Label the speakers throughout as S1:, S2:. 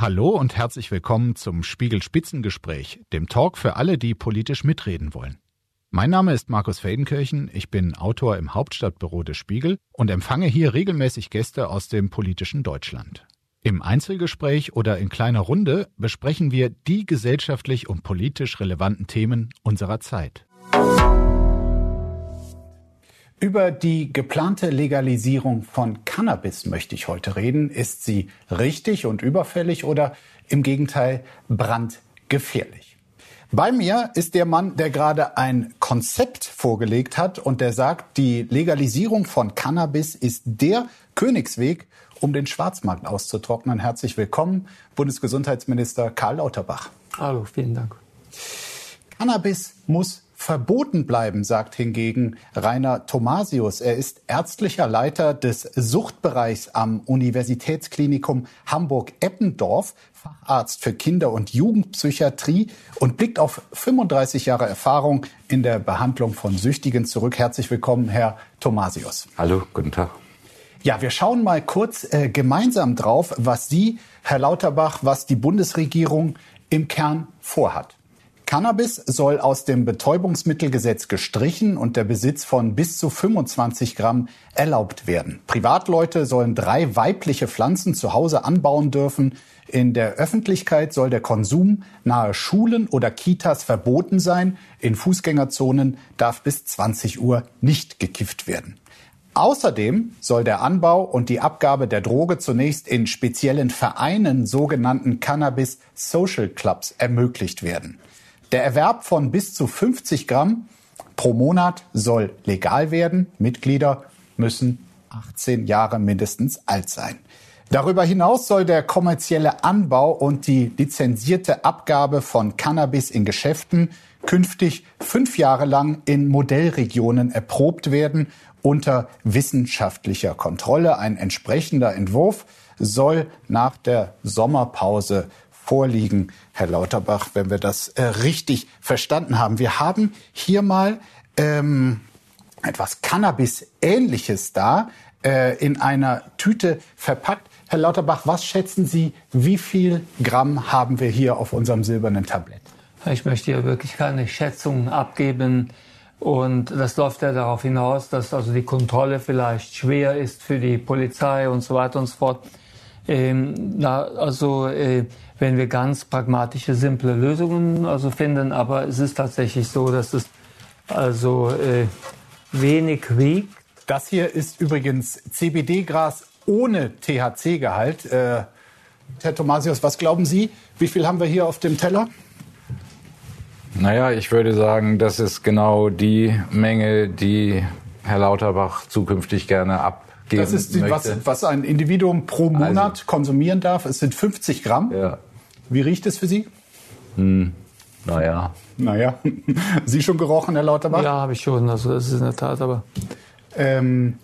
S1: Hallo und herzlich willkommen zum Spiegel Spitzengespräch, dem Talk für alle, die politisch mitreden wollen. Mein Name ist Markus Feldenkirchen, ich bin Autor im Hauptstadtbüro des Spiegel und empfange hier regelmäßig Gäste aus dem politischen Deutschland. Im Einzelgespräch oder in kleiner Runde besprechen wir die gesellschaftlich und politisch relevanten Themen unserer Zeit. Über die geplante Legalisierung von Cannabis möchte ich heute reden. Ist sie richtig und überfällig oder im Gegenteil brandgefährlich? Bei mir ist der Mann, der gerade ein Konzept vorgelegt hat und der sagt, die Legalisierung von Cannabis ist der Königsweg, um den Schwarzmarkt auszutrocknen. Herzlich willkommen, Bundesgesundheitsminister Karl Lauterbach.
S2: Hallo, vielen Dank.
S1: Cannabis muss verboten bleiben, sagt hingegen Rainer Thomasius. Er ist ärztlicher Leiter des Suchtbereichs am Universitätsklinikum Hamburg-Eppendorf, Facharzt für Kinder- und Jugendpsychiatrie und blickt auf 35 Jahre Erfahrung in der Behandlung von Süchtigen zurück. Herzlich willkommen, Herr Thomasius.
S3: Hallo, guten Tag.
S1: Ja, wir schauen mal kurz äh, gemeinsam drauf, was Sie, Herr Lauterbach, was die Bundesregierung im Kern vorhat. Cannabis soll aus dem Betäubungsmittelgesetz gestrichen und der Besitz von bis zu 25 Gramm erlaubt werden. Privatleute sollen drei weibliche Pflanzen zu Hause anbauen dürfen. In der Öffentlichkeit soll der Konsum nahe Schulen oder Kitas verboten sein. In Fußgängerzonen darf bis 20 Uhr nicht gekifft werden. Außerdem soll der Anbau und die Abgabe der Droge zunächst in speziellen Vereinen, sogenannten Cannabis Social Clubs, ermöglicht werden. Der Erwerb von bis zu 50 Gramm pro Monat soll legal werden. Mitglieder müssen 18 Jahre mindestens alt sein. Darüber hinaus soll der kommerzielle Anbau und die lizenzierte Abgabe von Cannabis in Geschäften künftig fünf Jahre lang in Modellregionen erprobt werden unter wissenschaftlicher Kontrolle. Ein entsprechender Entwurf soll nach der Sommerpause vorliegen, Herr Lauterbach, wenn wir das äh, richtig verstanden haben. Wir haben hier mal ähm, etwas Cannabis-ähnliches da äh, in einer Tüte verpackt. Herr Lauterbach, was schätzen Sie, wie viel Gramm haben wir hier auf unserem silbernen Tablett?
S2: Ich möchte hier wirklich keine Schätzungen abgeben. Und das läuft ja darauf hinaus, dass also die Kontrolle vielleicht schwer ist für die Polizei und so weiter und so fort. Ähm, na, also äh, wenn wir ganz pragmatische, simple Lösungen also finden, aber es ist tatsächlich so, dass es also äh, wenig wiegt.
S1: Das hier ist übrigens CBD-Gras ohne THC-Gehalt. Äh, Herr Thomasius, was glauben Sie? Wie viel haben wir hier auf dem Teller?
S3: Naja, ich würde sagen, das ist genau die Menge, die Herr Lauterbach zukünftig gerne ab das
S1: ist die, was, was, ein Individuum pro Monat also, konsumieren darf. Es sind 50 Gramm. Ja. Wie riecht es für Sie?
S3: Hm, naja.
S1: Naja. Sie schon gerochen, Herr Lauterbach?
S2: Ja, habe ich schon. Also das ist in der Tat, aber.
S1: Ähm,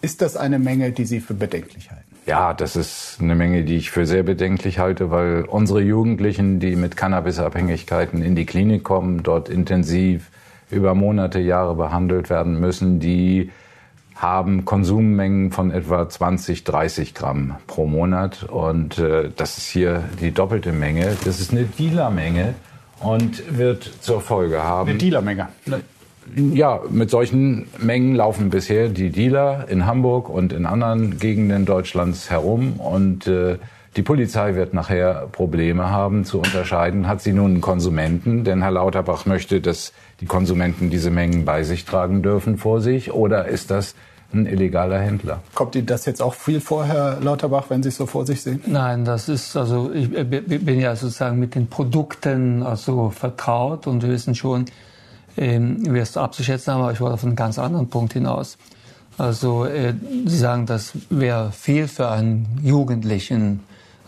S1: ist das eine Menge, die Sie für bedenklich halten?
S3: Ja, das ist eine Menge, die ich für sehr bedenklich halte, weil unsere Jugendlichen, die mit Cannabisabhängigkeiten in die Klinik kommen, dort intensiv über Monate, Jahre behandelt werden müssen, die haben Konsummengen von etwa 20, 30 Gramm pro Monat. Und äh, das ist hier die doppelte Menge. Das ist eine Dealermenge und wird zur Folge haben.
S1: Eine Dealermenge.
S3: Ja, mit solchen Mengen laufen bisher die Dealer in Hamburg und in anderen Gegenden Deutschlands herum. Und äh, die Polizei wird nachher Probleme haben zu unterscheiden, hat sie nun einen Konsumenten, denn Herr Lauterbach möchte, dass die Konsumenten diese Mengen bei sich tragen dürfen vor sich, oder ist das ein illegaler Händler.
S1: Kommt Ihnen das jetzt auch viel vor, Herr Lauterbach, wenn Sie es so vor sich sehen?
S2: Nein, das ist, also ich bin ja sozusagen mit den Produkten also vertraut und wir wissen schon, ähm, wie es abzuschätzen haben, aber ich wollte auf einen ganz anderen Punkt hinaus. Also äh, Sie sagen, das wäre viel für einen Jugendlichen.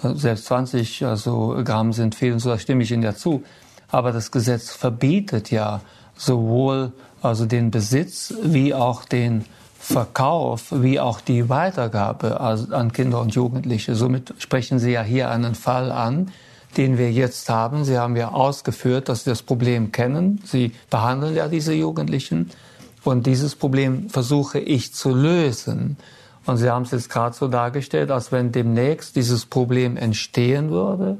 S2: Selbst 20 also Gramm sind viel und so, da stimme ich Ihnen ja zu. Aber das Gesetz verbietet ja sowohl also den Besitz wie auch den Verkauf wie auch die Weitergabe an Kinder und Jugendliche. Somit sprechen Sie ja hier einen Fall an, den wir jetzt haben. Sie haben ja ausgeführt, dass Sie das Problem kennen. Sie behandeln ja diese Jugendlichen. Und dieses Problem versuche ich zu lösen. Und Sie haben es jetzt gerade so dargestellt, als wenn demnächst dieses Problem entstehen würde.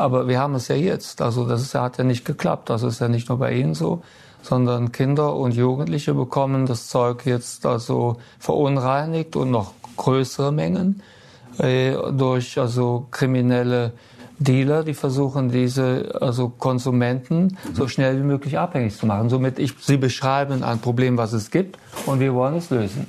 S2: Aber wir haben es ja jetzt. Also das ist, hat ja nicht geklappt. Das ist ja nicht nur bei Ihnen so, sondern Kinder und Jugendliche bekommen das Zeug jetzt also verunreinigt und noch größere Mengen äh, durch also kriminelle Dealer, die versuchen, diese also Konsumenten so schnell wie möglich abhängig zu machen. Somit ich, sie beschreiben ein Problem, was es gibt, und wir wollen es lösen.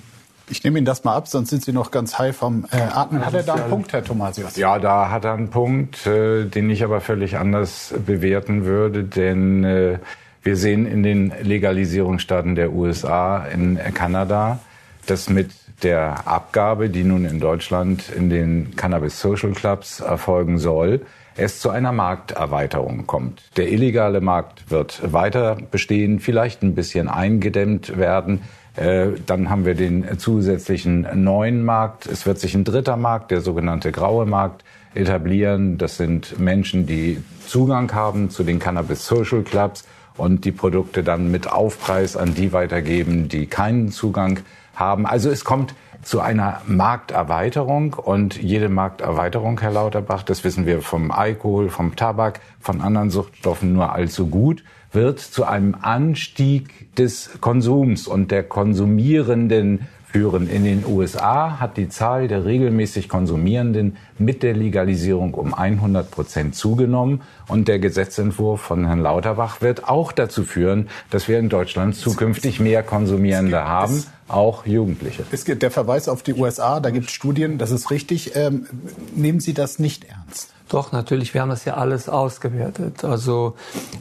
S1: Ich nehme Ihnen das mal ab, sonst sind Sie noch ganz high vom äh, Atmen. Hat er da einen Punkt, Herr Thomasius?
S3: Ja, da hat er einen Punkt, äh, den ich aber völlig anders bewerten würde, denn äh, wir sehen in den Legalisierungsstaaten der USA, in Kanada, dass mit der Abgabe, die nun in Deutschland in den Cannabis Social Clubs erfolgen soll, es zu einer Markterweiterung kommt. Der illegale Markt wird weiter bestehen, vielleicht ein bisschen eingedämmt werden. Äh, dann haben wir den zusätzlichen neuen Markt. Es wird sich ein dritter Markt, der sogenannte graue Markt, etablieren. Das sind Menschen, die Zugang haben zu den Cannabis Social Clubs und die Produkte dann mit Aufpreis an die weitergeben, die keinen Zugang haben. Also es kommt zu einer Markterweiterung und jede Markterweiterung, Herr Lauterbach, das wissen wir vom Alkohol, vom Tabak, von anderen Suchtstoffen nur allzu gut, wird zu einem Anstieg des Konsums und der konsumierenden führen. In den USA hat die Zahl der regelmäßig Konsumierenden mit der Legalisierung um 100 Prozent zugenommen. Und der Gesetzentwurf von Herrn Lauterbach wird auch dazu führen, dass wir in Deutschland zukünftig mehr Konsumierende haben, auch Jugendliche.
S1: Es gibt der Verweis auf die USA, da gibt es Studien, das ist richtig. Ähm, nehmen Sie das nicht ernst?
S2: Doch, natürlich, wir haben das ja alles ausgewertet. Also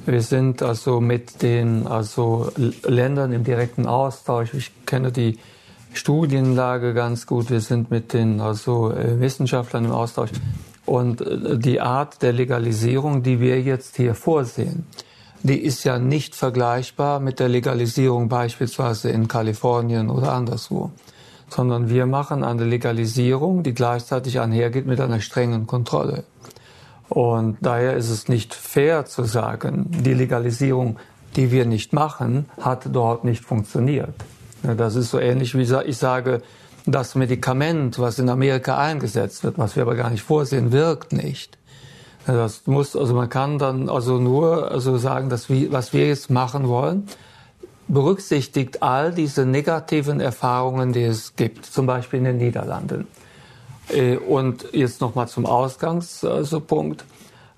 S2: wir sind also mit den also Ländern im direkten Austausch. Ich kenne die Studienlage ganz gut. Wir sind mit den also äh, Wissenschaftlern im Austausch. Und äh, die Art der Legalisierung, die wir jetzt hier vorsehen, die ist ja nicht vergleichbar mit der Legalisierung beispielsweise in Kalifornien oder anderswo, sondern wir machen eine Legalisierung, die gleichzeitig einhergeht mit einer strengen Kontrolle. Und daher ist es nicht fair zu sagen, die Legalisierung, die wir nicht machen, hat dort nicht funktioniert. Das ist so ähnlich wie ich sage, das Medikament, was in Amerika eingesetzt wird, was wir aber gar nicht vorsehen, wirkt nicht. Das muss, also man kann dann also nur also sagen, dass wir, was wir jetzt machen wollen, berücksichtigt all diese negativen Erfahrungen, die es gibt, zum Beispiel in den Niederlanden. Äh, und jetzt nochmal zum Ausgangspunkt.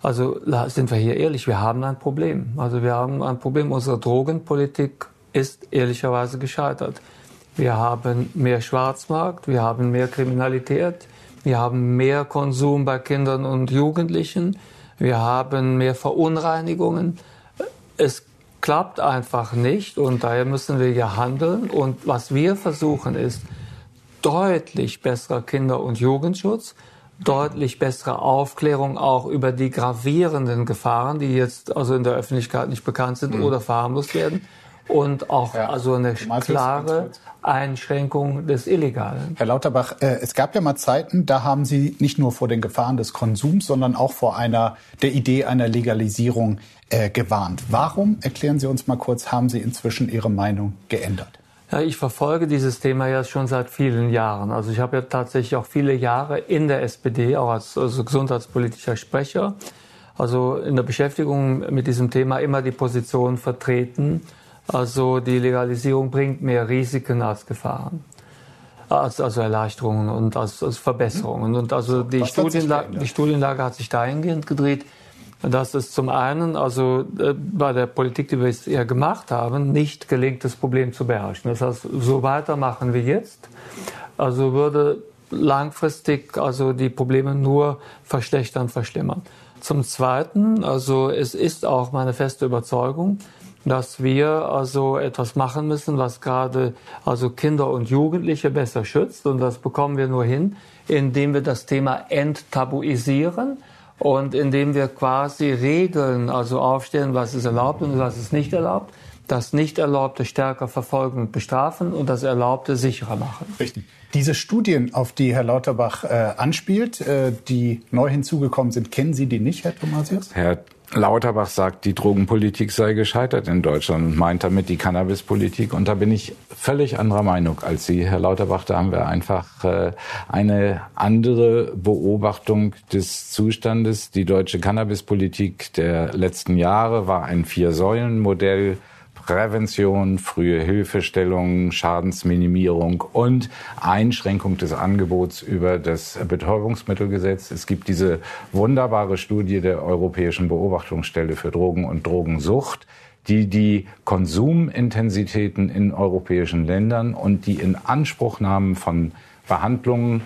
S2: Also sind wir hier ehrlich, wir haben ein Problem. Also wir haben ein Problem. Unsere Drogenpolitik ist ehrlicherweise gescheitert. Wir haben mehr Schwarzmarkt, wir haben mehr Kriminalität, wir haben mehr Konsum bei Kindern und Jugendlichen, wir haben mehr Verunreinigungen. Es klappt einfach nicht und daher müssen wir ja handeln. Und was wir versuchen ist deutlich besserer Kinder- und Jugendschutz, deutlich bessere Aufklärung auch über die gravierenden Gefahren, die jetzt also in der Öffentlichkeit nicht bekannt sind mhm. oder verharmlost werden und auch ja. also eine klare Einschränkung des Illegalen.
S1: Herr Lauterbach, äh, es gab ja mal Zeiten, da haben Sie nicht nur vor den Gefahren des Konsums, sondern auch vor einer der Idee einer Legalisierung äh, gewarnt. Warum, erklären Sie uns mal kurz, haben Sie inzwischen Ihre Meinung geändert?
S2: Ja, ich verfolge dieses Thema ja schon seit vielen Jahren. Also ich habe ja tatsächlich auch viele Jahre in der SPD, auch als also gesundheitspolitischer Sprecher, also in der Beschäftigung mit diesem Thema immer die Position vertreten, also die Legalisierung bringt mehr Risiken als Gefahren. Als, also Erleichterungen und als, als Verbesserungen. Und also die Studienlage, die Studienlage hat sich dahingehend gedreht, dass es zum einen also äh, bei der Politik, die wir jetzt eher gemacht haben, nicht gelingt, das Problem zu beherrschen. Das heißt, so weitermachen wir jetzt, also würde langfristig also die Probleme nur verschlechtern, verschlimmern. Zum Zweiten, also es ist auch meine feste Überzeugung, dass wir also etwas machen müssen, was gerade also Kinder und Jugendliche besser schützt. Und das bekommen wir nur hin, indem wir das Thema enttabuisieren und indem wir quasi Regeln also aufstellen, was ist erlaubt und was ist nicht erlaubt. Das Nicht-Erlaubte stärker verfolgen und bestrafen und das Erlaubte sicherer machen.
S1: Richtig. Diese Studien, auf die Herr Lauterbach äh, anspielt, äh, die neu hinzugekommen sind, kennen Sie die nicht, Herr Thomasius?
S3: Herr Lauterbach sagt, die Drogenpolitik sei gescheitert in Deutschland und meint damit die Cannabispolitik. Und da bin ich völlig anderer Meinung als Sie, Herr Lauterbach. Da haben wir einfach äh, eine andere Beobachtung des Zustandes. Die deutsche Cannabispolitik der letzten Jahre war ein Vier-Säulen-Modell Prävention, frühe Hilfestellung, Schadensminimierung und Einschränkung des Angebots über das Betäubungsmittelgesetz. Es gibt diese wunderbare Studie der Europäischen Beobachtungsstelle für Drogen und Drogensucht, die die Konsumintensitäten in europäischen Ländern und die Inanspruchnahmen von Behandlungen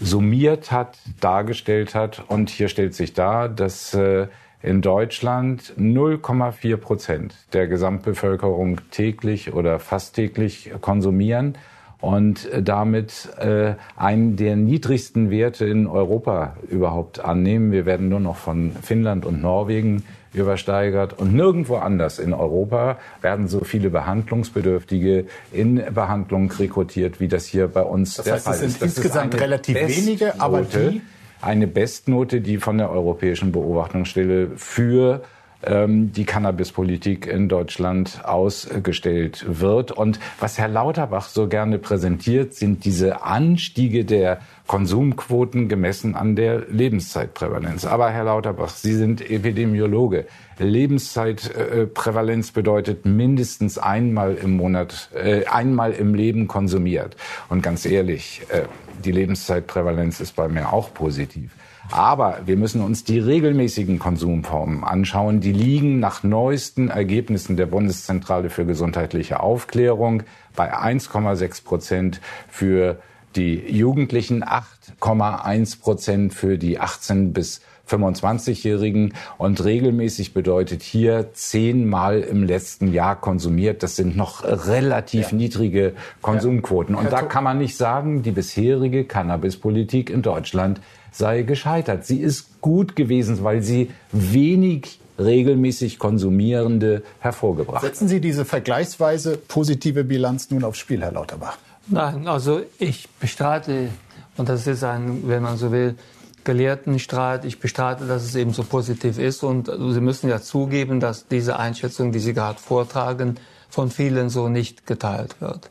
S3: summiert hat, dargestellt hat. Und hier stellt sich dar, dass äh, in Deutschland 0,4 Prozent der Gesamtbevölkerung täglich oder fast täglich konsumieren und damit äh, einen der niedrigsten Werte in Europa überhaupt annehmen. Wir werden nur noch von Finnland und Norwegen übersteigert und nirgendwo anders in Europa werden so viele Behandlungsbedürftige in Behandlung rekrutiert, wie das hier bei uns
S1: das
S3: der
S1: heißt,
S3: Fall
S1: es sind
S3: ist. Das
S1: insgesamt relativ wenige, aber die
S3: eine Bestnote, die von der Europäischen Beobachtungsstelle für ähm, die Cannabispolitik in Deutschland ausgestellt wird. Und was Herr Lauterbach so gerne präsentiert, sind diese Anstiege der Konsumquoten gemessen an der Lebenszeitprävalenz. Aber Herr Lauterbach, Sie sind Epidemiologe. Lebenszeitprävalenz bedeutet mindestens einmal im Monat, äh, einmal im Leben konsumiert. Und ganz ehrlich, äh, die Lebenszeitprävalenz ist bei mir auch positiv. Aber wir müssen uns die regelmäßigen Konsumformen anschauen. Die liegen nach neuesten Ergebnissen der Bundeszentrale für gesundheitliche Aufklärung bei 1,6 Prozent für die Jugendlichen, 8,1 Prozent für die 18 bis 25-Jährigen und regelmäßig bedeutet hier zehnmal im letzten Jahr konsumiert. Das sind noch relativ ja. niedrige Konsumquoten. Und da kann man nicht sagen, die bisherige Cannabispolitik in Deutschland sei gescheitert. Sie ist gut gewesen, weil sie wenig regelmäßig Konsumierende hervorgebracht.
S1: Setzen Sie diese vergleichsweise positive Bilanz nun aufs Spiel, Herr Lauterbach?
S2: Nein, also ich bestreite, und das ist ein, wenn man so will, Gelehrtenstreit. Ich bestreite, dass es eben so positiv ist. Und Sie müssen ja zugeben, dass diese Einschätzung, die Sie gerade vortragen, von vielen so nicht geteilt wird.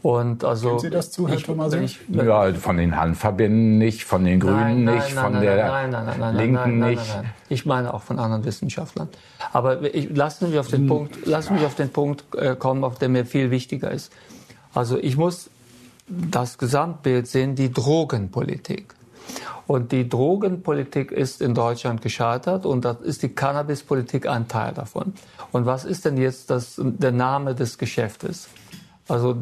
S1: Und also Kennen Sie das zu, Herr Thomasin?
S3: Ja, von den Handverbänden nicht, von den Grünen nein, nicht, nein, von
S2: nein,
S3: der Linken nicht.
S2: Ich meine auch von anderen Wissenschaftlern. Aber ich, lassen wir auf den hm. Punkt, lassen mich auf den Punkt äh, kommen, auf der mir viel wichtiger ist. Also ich muss das Gesamtbild sehen, die Drogenpolitik. Und die Drogenpolitik ist in Deutschland gescheitert und da ist die Cannabispolitik ein Teil davon. Und was ist denn jetzt das, der Name des Geschäftes? Also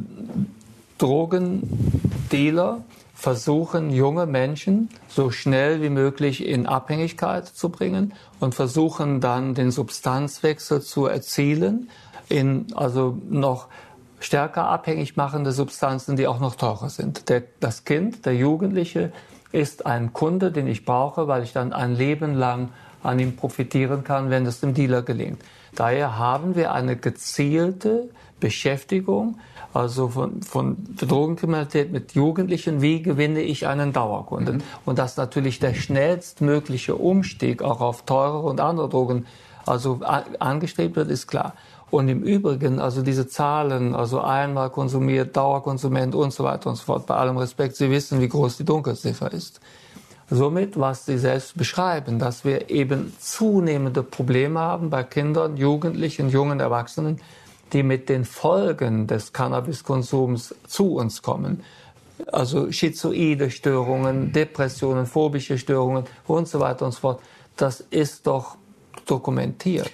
S2: Drogendealer versuchen junge Menschen so schnell wie möglich in Abhängigkeit zu bringen und versuchen dann den Substanzwechsel zu erzielen in also noch stärker abhängig machende Substanzen, die auch noch teurer sind. Der, das Kind, der Jugendliche ist ein Kunde, den ich brauche, weil ich dann ein Leben lang an ihm profitieren kann, wenn es dem Dealer gelingt. Daher haben wir eine gezielte Beschäftigung also von, von Drogenkriminalität mit Jugendlichen, wie gewinne ich einen Dauerkunden? Mhm. Und dass natürlich der schnellstmögliche Umstieg auch auf teurere und andere Drogen also angestrebt wird, ist klar. Und im Übrigen, also diese Zahlen, also einmal konsumiert, Dauerkonsument und so weiter und so fort, bei allem Respekt, Sie wissen, wie groß die Dunkelziffer ist. Somit, was Sie selbst beschreiben, dass wir eben zunehmende Probleme haben bei Kindern, Jugendlichen, jungen Erwachsenen, die mit den Folgen des Cannabiskonsums zu uns kommen. Also schizoide Störungen, Depressionen, phobische Störungen und so weiter und so fort. Das ist doch dokumentiert.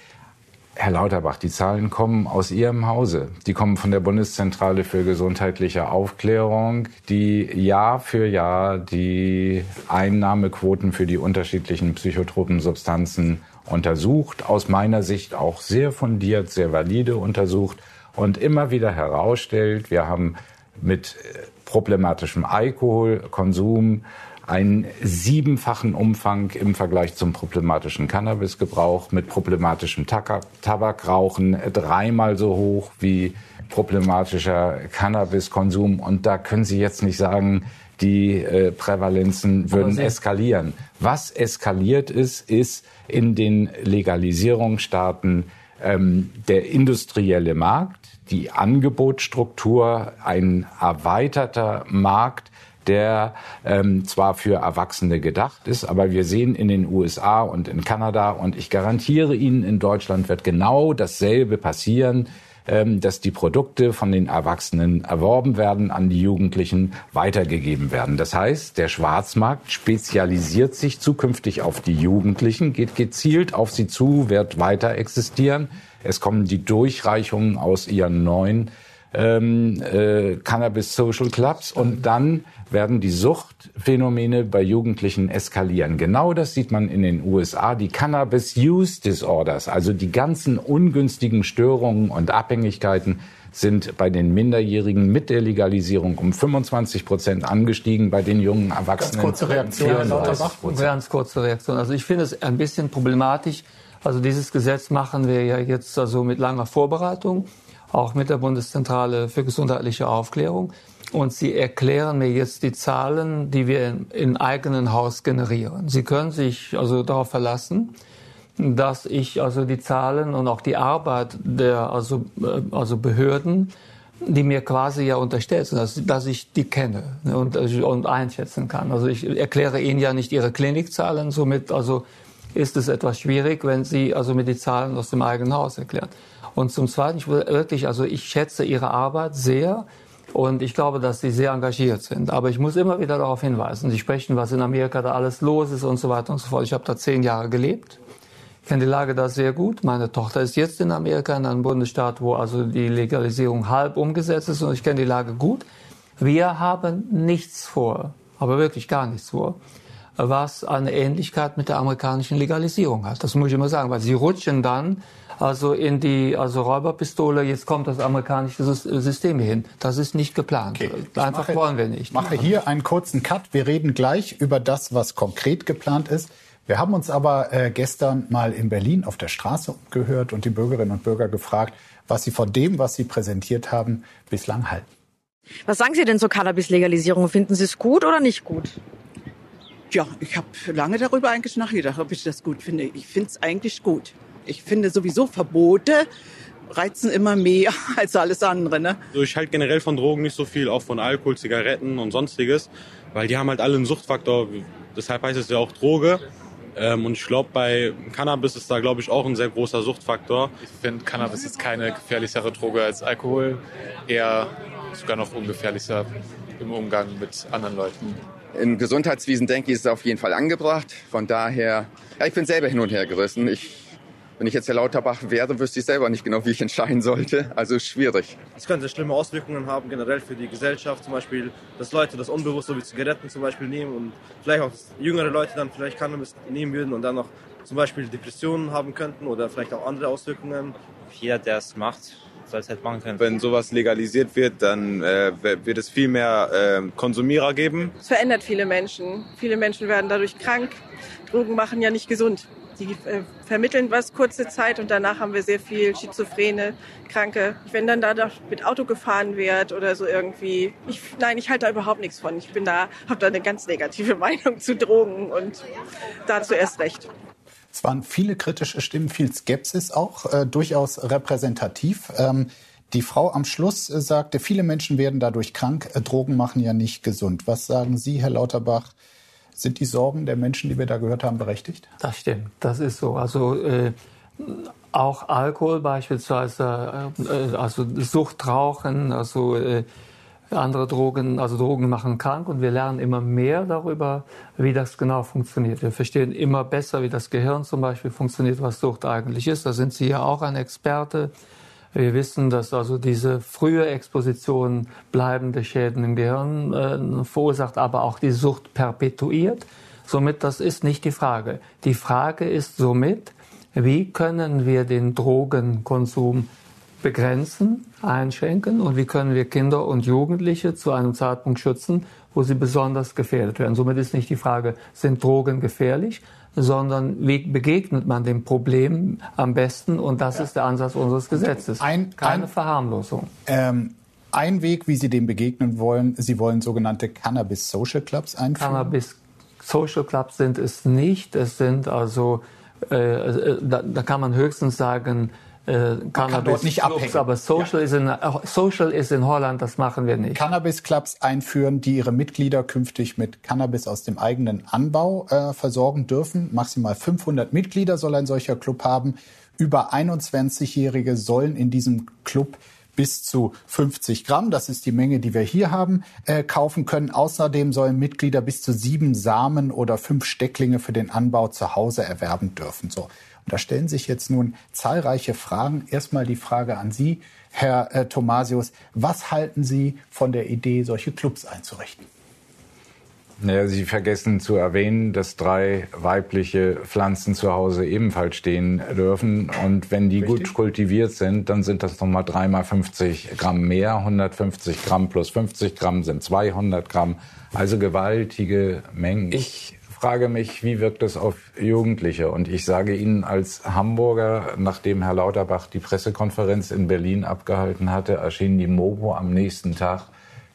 S3: Herr Lauterbach, die Zahlen kommen aus Ihrem Hause. Die kommen von der Bundeszentrale für gesundheitliche Aufklärung, die Jahr für Jahr die Einnahmequoten für die unterschiedlichen psychotropen Substanzen untersucht, aus meiner Sicht auch sehr fundiert, sehr valide untersucht und immer wieder herausstellt, wir haben mit äh, problematischem Alkoholkonsum einen siebenfachen Umfang im Vergleich zum problematischen Cannabisgebrauch, mit problematischem Tabakrauchen dreimal so hoch wie problematischer Cannabiskonsum. Und da können Sie jetzt nicht sagen, die äh, Prävalenzen würden eskalieren. Was eskaliert ist, ist in den Legalisierungsstaaten ähm, der industrielle Markt, die Angebotsstruktur, ein erweiterter Markt, der ähm, zwar für Erwachsene gedacht ist, aber wir sehen in den USA und in Kanada und ich garantiere Ihnen, in Deutschland wird genau dasselbe passieren ähm, dass die Produkte von den Erwachsenen erworben werden, an die Jugendlichen weitergegeben werden. Das heißt, der Schwarzmarkt spezialisiert sich zukünftig auf die Jugendlichen, geht gezielt auf sie zu, wird weiter existieren. Es kommen die Durchreichungen aus ihren neuen ähm, äh, Cannabis Social Clubs und dann werden die Suchtphänomene bei Jugendlichen eskalieren. Genau das sieht man in den USA. Die Cannabis Use Disorders, also die ganzen ungünstigen Störungen und Abhängigkeiten sind bei den Minderjährigen mit der Legalisierung um 25 Prozent angestiegen, bei den jungen Erwachsenen.
S1: Ganz kurze Reaktion,
S2: Ganz kurze Reaktion. Also ich finde es ein bisschen problematisch. Also dieses Gesetz machen wir ja jetzt also mit langer Vorbereitung auch mit der Bundeszentrale für gesundheitliche Aufklärung. Und Sie erklären mir jetzt die Zahlen, die wir im eigenen Haus generieren. Sie können sich also darauf verlassen, dass ich also die Zahlen und auch die Arbeit der also, äh, also Behörden, die mir quasi ja unterstellt sind, dass, dass ich die kenne und, und einschätzen kann. Also ich erkläre Ihnen ja nicht Ihre Klinikzahlen, somit also ist es etwas schwierig, wenn Sie also mir die Zahlen aus dem eigenen Haus erklären. Und zum Zweiten, ich wirklich, also ich schätze Ihre Arbeit sehr. Und ich glaube, dass Sie sehr engagiert sind. Aber ich muss immer wieder darauf hinweisen. Sie sprechen, was in Amerika da alles los ist und so weiter und so fort. Ich habe da zehn Jahre gelebt. Ich kenne die Lage da sehr gut. Meine Tochter ist jetzt in Amerika, in einem Bundesstaat, wo also die Legalisierung halb umgesetzt ist. Und ich kenne die Lage gut. Wir haben nichts vor, aber wirklich gar nichts vor, was eine Ähnlichkeit mit der amerikanischen Legalisierung hat. Das muss ich immer sagen, weil sie rutschen dann also in die also Räuberpistole, jetzt kommt das amerikanische System hin. Das ist nicht geplant. Okay. Einfach mache, wollen wir nicht. Ich
S1: mache hier einen kurzen Cut. Wir reden gleich über das, was konkret geplant ist. Wir haben uns aber äh, gestern mal in Berlin auf der Straße gehört und die Bürgerinnen und Bürger gefragt, was sie von dem, was sie präsentiert haben, bislang halten.
S4: Was sagen Sie denn zur Cannabis-Legalisierung? Finden Sie es gut oder nicht gut?
S5: Ja, ich habe lange darüber eigentlich nachgedacht, ob ich das gut finde. Ich finde es eigentlich gut. Ich finde sowieso Verbote reizen immer mehr als alles andere. Ne?
S6: Also ich halte generell von Drogen nicht so viel, auch von Alkohol, Zigaretten und sonstiges, weil die haben halt alle einen Suchtfaktor. Deshalb heißt es ja auch Droge. Ähm, und ich glaube, bei Cannabis ist da, glaube ich, auch ein sehr großer Suchtfaktor.
S7: Ich finde, Cannabis ist keine gefährlichere Droge als Alkohol, eher sogar noch ungefährlicher im Umgang mit anderen Leuten.
S8: Im Gesundheitswesen denke ich, ist es auf jeden Fall angebracht. Von daher, ja, ich bin selber hin und her gerissen. Ich wenn ich jetzt Herr Lauterbach wäre, wüsste ich selber nicht genau, wie ich entscheiden sollte. Also schwierig.
S9: Es könnte schlimme Auswirkungen haben, generell für die Gesellschaft. Zum Beispiel, dass Leute das unbewusst so wie Zigaretten zum Beispiel nehmen und vielleicht auch jüngere Leute dann vielleicht Cannabis nehmen würden und dann noch zum Beispiel Depressionen haben könnten oder vielleicht auch andere Auswirkungen.
S10: Jeder, der es macht, soll es halt machen können.
S11: Wenn sowas legalisiert wird, dann äh, wird es viel mehr äh, Konsumierer geben.
S12: Es verändert viele Menschen. Viele Menschen werden dadurch krank. Drogen machen ja nicht gesund. Die äh, vermitteln was kurze Zeit und danach haben wir sehr viel Schizophrene, Kranke. Wenn dann da mit Auto gefahren wird oder so irgendwie, ich, nein, ich halte da überhaupt nichts von. Ich bin da, habe da eine ganz negative Meinung zu Drogen und dazu erst recht.
S1: Es waren viele kritische Stimmen, viel Skepsis auch, äh, durchaus repräsentativ. Ähm, die Frau am Schluss äh, sagte, viele Menschen werden dadurch krank, äh, Drogen machen ja nicht gesund. Was sagen Sie, Herr Lauterbach? Sind die Sorgen der Menschen, die wir da gehört haben, berechtigt?
S2: Das stimmt, das ist so. Also äh, auch Alkohol beispielsweise, äh, also Suchtrauchen, also äh, andere Drogen, also Drogen machen krank und wir lernen immer mehr darüber, wie das genau funktioniert. Wir verstehen immer besser, wie das Gehirn zum Beispiel funktioniert, was Sucht eigentlich ist. Da sind Sie ja auch ein Experte. Wir wissen, dass also diese frühe Exposition bleibende Schäden im Gehirn äh, verursacht, aber auch die Sucht perpetuiert. Somit, das ist nicht die Frage. Die Frage ist somit, wie können wir den Drogenkonsum begrenzen, einschränken und wie können wir Kinder und Jugendliche zu einem Zeitpunkt schützen, wo sie besonders gefährdet werden. Somit ist nicht die Frage, sind Drogen gefährlich, sondern wie begegnet man dem Problem am besten? Und das ja. ist der Ansatz unseres Gesetzes. Ein, Keine ein, Verharmlosung.
S1: Ähm, ein Weg, wie Sie dem begegnen wollen. Sie wollen sogenannte Cannabis Social Clubs einführen.
S2: Cannabis Social Clubs sind es nicht. Es sind also, äh, äh da, da, kann man höchstens sagen, äh, Cannabis
S1: nicht
S2: Clubs,
S1: abhängen.
S2: aber Social, ja. ist in, Social ist in Holland, das machen wir nicht.
S1: Cannabis Clubs einführen, die ihre Mitglieder künftig mit Cannabis aus dem eigenen Anbau äh, versorgen dürfen. Maximal 500 Mitglieder soll ein solcher Club haben. Über 21-Jährige sollen in diesem Club bis zu 50 Gramm, das ist die Menge, die wir hier haben, äh, kaufen können. Außerdem sollen Mitglieder bis zu sieben Samen oder fünf Stecklinge für den Anbau zu Hause erwerben dürfen. So. Und da stellen sich jetzt nun zahlreiche Fragen. Erstmal die Frage an Sie, Herr äh, Thomasius. Was halten Sie von der Idee, solche Clubs einzurichten?
S3: Naja, Sie vergessen zu erwähnen, dass drei weibliche Pflanzen zu Hause ebenfalls stehen dürfen. Und wenn die Richtig. gut kultiviert sind, dann sind das nochmal dreimal 50 Gramm mehr. 150 Gramm plus 50 Gramm sind 200 Gramm. Also gewaltige Mengen. Ich frage mich, wie wirkt das auf Jugendliche? Und ich sage Ihnen als Hamburger, nachdem Herr Lauterbach die Pressekonferenz in Berlin abgehalten hatte, erschien die Mopo am nächsten Tag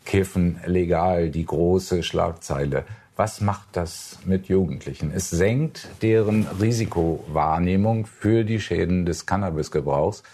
S3: Kiffen legal, die große Schlagzeile. Was macht das mit Jugendlichen? Es senkt deren Risikowahrnehmung für die Schäden des Cannabisgebrauchs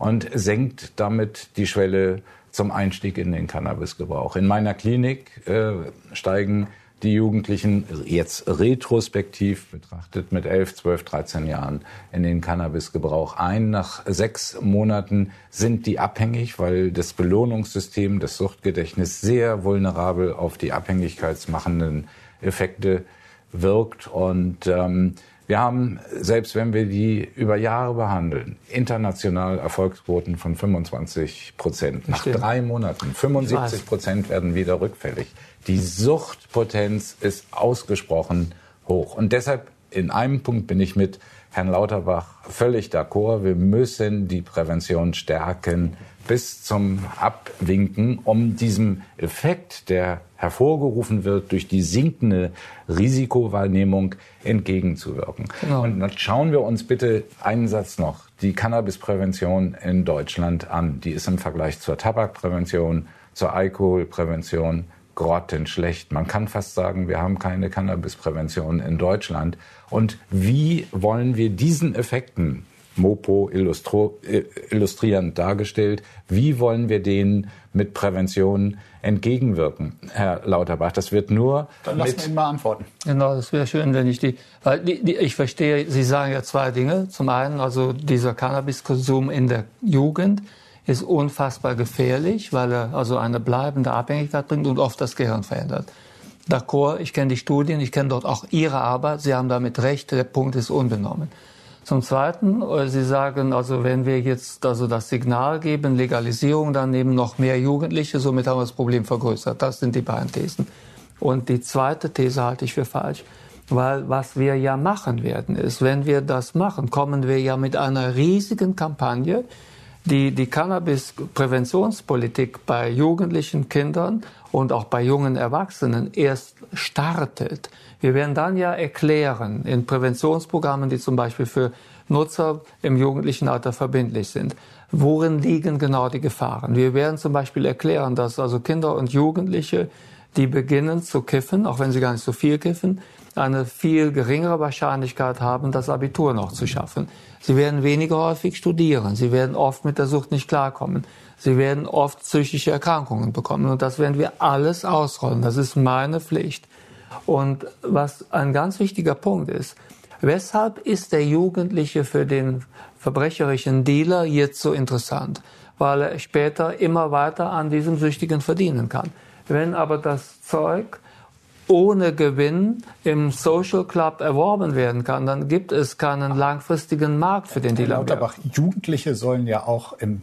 S3: und senkt damit die Schwelle zum Einstieg in den Cannabisgebrauch. In meiner Klinik äh, steigen die Jugendlichen jetzt retrospektiv betrachtet mit 11, 12, 13 Jahren in den Cannabisgebrauch ein. Nach sechs Monaten sind die abhängig, weil das Belohnungssystem, das Suchtgedächtnis sehr vulnerabel auf die abhängigkeitsmachenden Effekte wirkt. Und ähm, wir haben, selbst wenn wir die über Jahre behandeln, international Erfolgsquoten von 25 Prozent. Nach drei Monaten 75 Prozent werden wieder rückfällig. Die Suchtpotenz ist ausgesprochen hoch. Und deshalb in einem Punkt bin ich mit Herrn Lauterbach völlig d'accord. Wir müssen die Prävention stärken bis zum Abwinken, um diesem Effekt, der hervorgerufen wird durch die sinkende Risikowahrnehmung, entgegenzuwirken. Genau. Und dann schauen wir uns bitte einen Satz noch die Cannabisprävention in Deutschland an. Die ist im Vergleich zur Tabakprävention, zur Alkoholprävention grottenschlecht. Man kann fast sagen, wir haben keine Cannabisprävention in Deutschland. Und wie wollen wir diesen Effekten, Mopo illustro, äh, illustrierend dargestellt, wie wollen wir denen mit Prävention entgegenwirken, Herr Lauterbach? Das wird nur.
S1: Dann lassen wir ihn mal antworten.
S2: Genau, das wäre schön, wenn ich die, weil die, die, ich verstehe, Sie sagen ja zwei Dinge. Zum einen also dieser Cannabiskonsum in der Jugend ist unfassbar gefährlich, weil er also eine bleibende Abhängigkeit bringt und oft das Gehirn verändert. D'accord, ich kenne die Studien, ich kenne dort auch Ihre Arbeit. Sie haben damit recht, der Punkt ist unbenommen. Zum Zweiten, äh, Sie sagen, also wenn wir jetzt also das Signal geben, Legalisierung, dann nehmen noch mehr Jugendliche, somit haben wir das Problem vergrößert. Das sind die beiden Thesen. Und die zweite These halte ich für falsch. Weil was wir ja machen werden, ist, wenn wir das machen, kommen wir ja mit einer riesigen Kampagne, die die Cannabis-Präventionspolitik bei jugendlichen Kindern und auch bei jungen Erwachsenen erst startet. Wir werden dann ja erklären in Präventionsprogrammen, die zum Beispiel für Nutzer im jugendlichen Alter verbindlich sind, worin liegen genau die Gefahren. Wir werden zum Beispiel erklären, dass also Kinder und Jugendliche, die beginnen zu kiffen, auch wenn sie gar nicht so viel kiffen, eine viel geringere Wahrscheinlichkeit haben, das Abitur noch zu schaffen. Sie werden weniger häufig studieren. Sie werden oft mit der Sucht nicht klarkommen. Sie werden oft psychische Erkrankungen bekommen. Und das werden wir alles ausrollen. Das ist meine Pflicht. Und was ein ganz wichtiger Punkt ist, weshalb ist der Jugendliche für den verbrecherischen Dealer jetzt so interessant? Weil er später immer weiter an diesem Süchtigen verdienen kann. Wenn aber das Zeug ohne Gewinn im Social Club erworben werden kann, dann gibt es keinen langfristigen Markt für den Dealer.
S1: Lauterbach, Jugendliche sollen ja auch im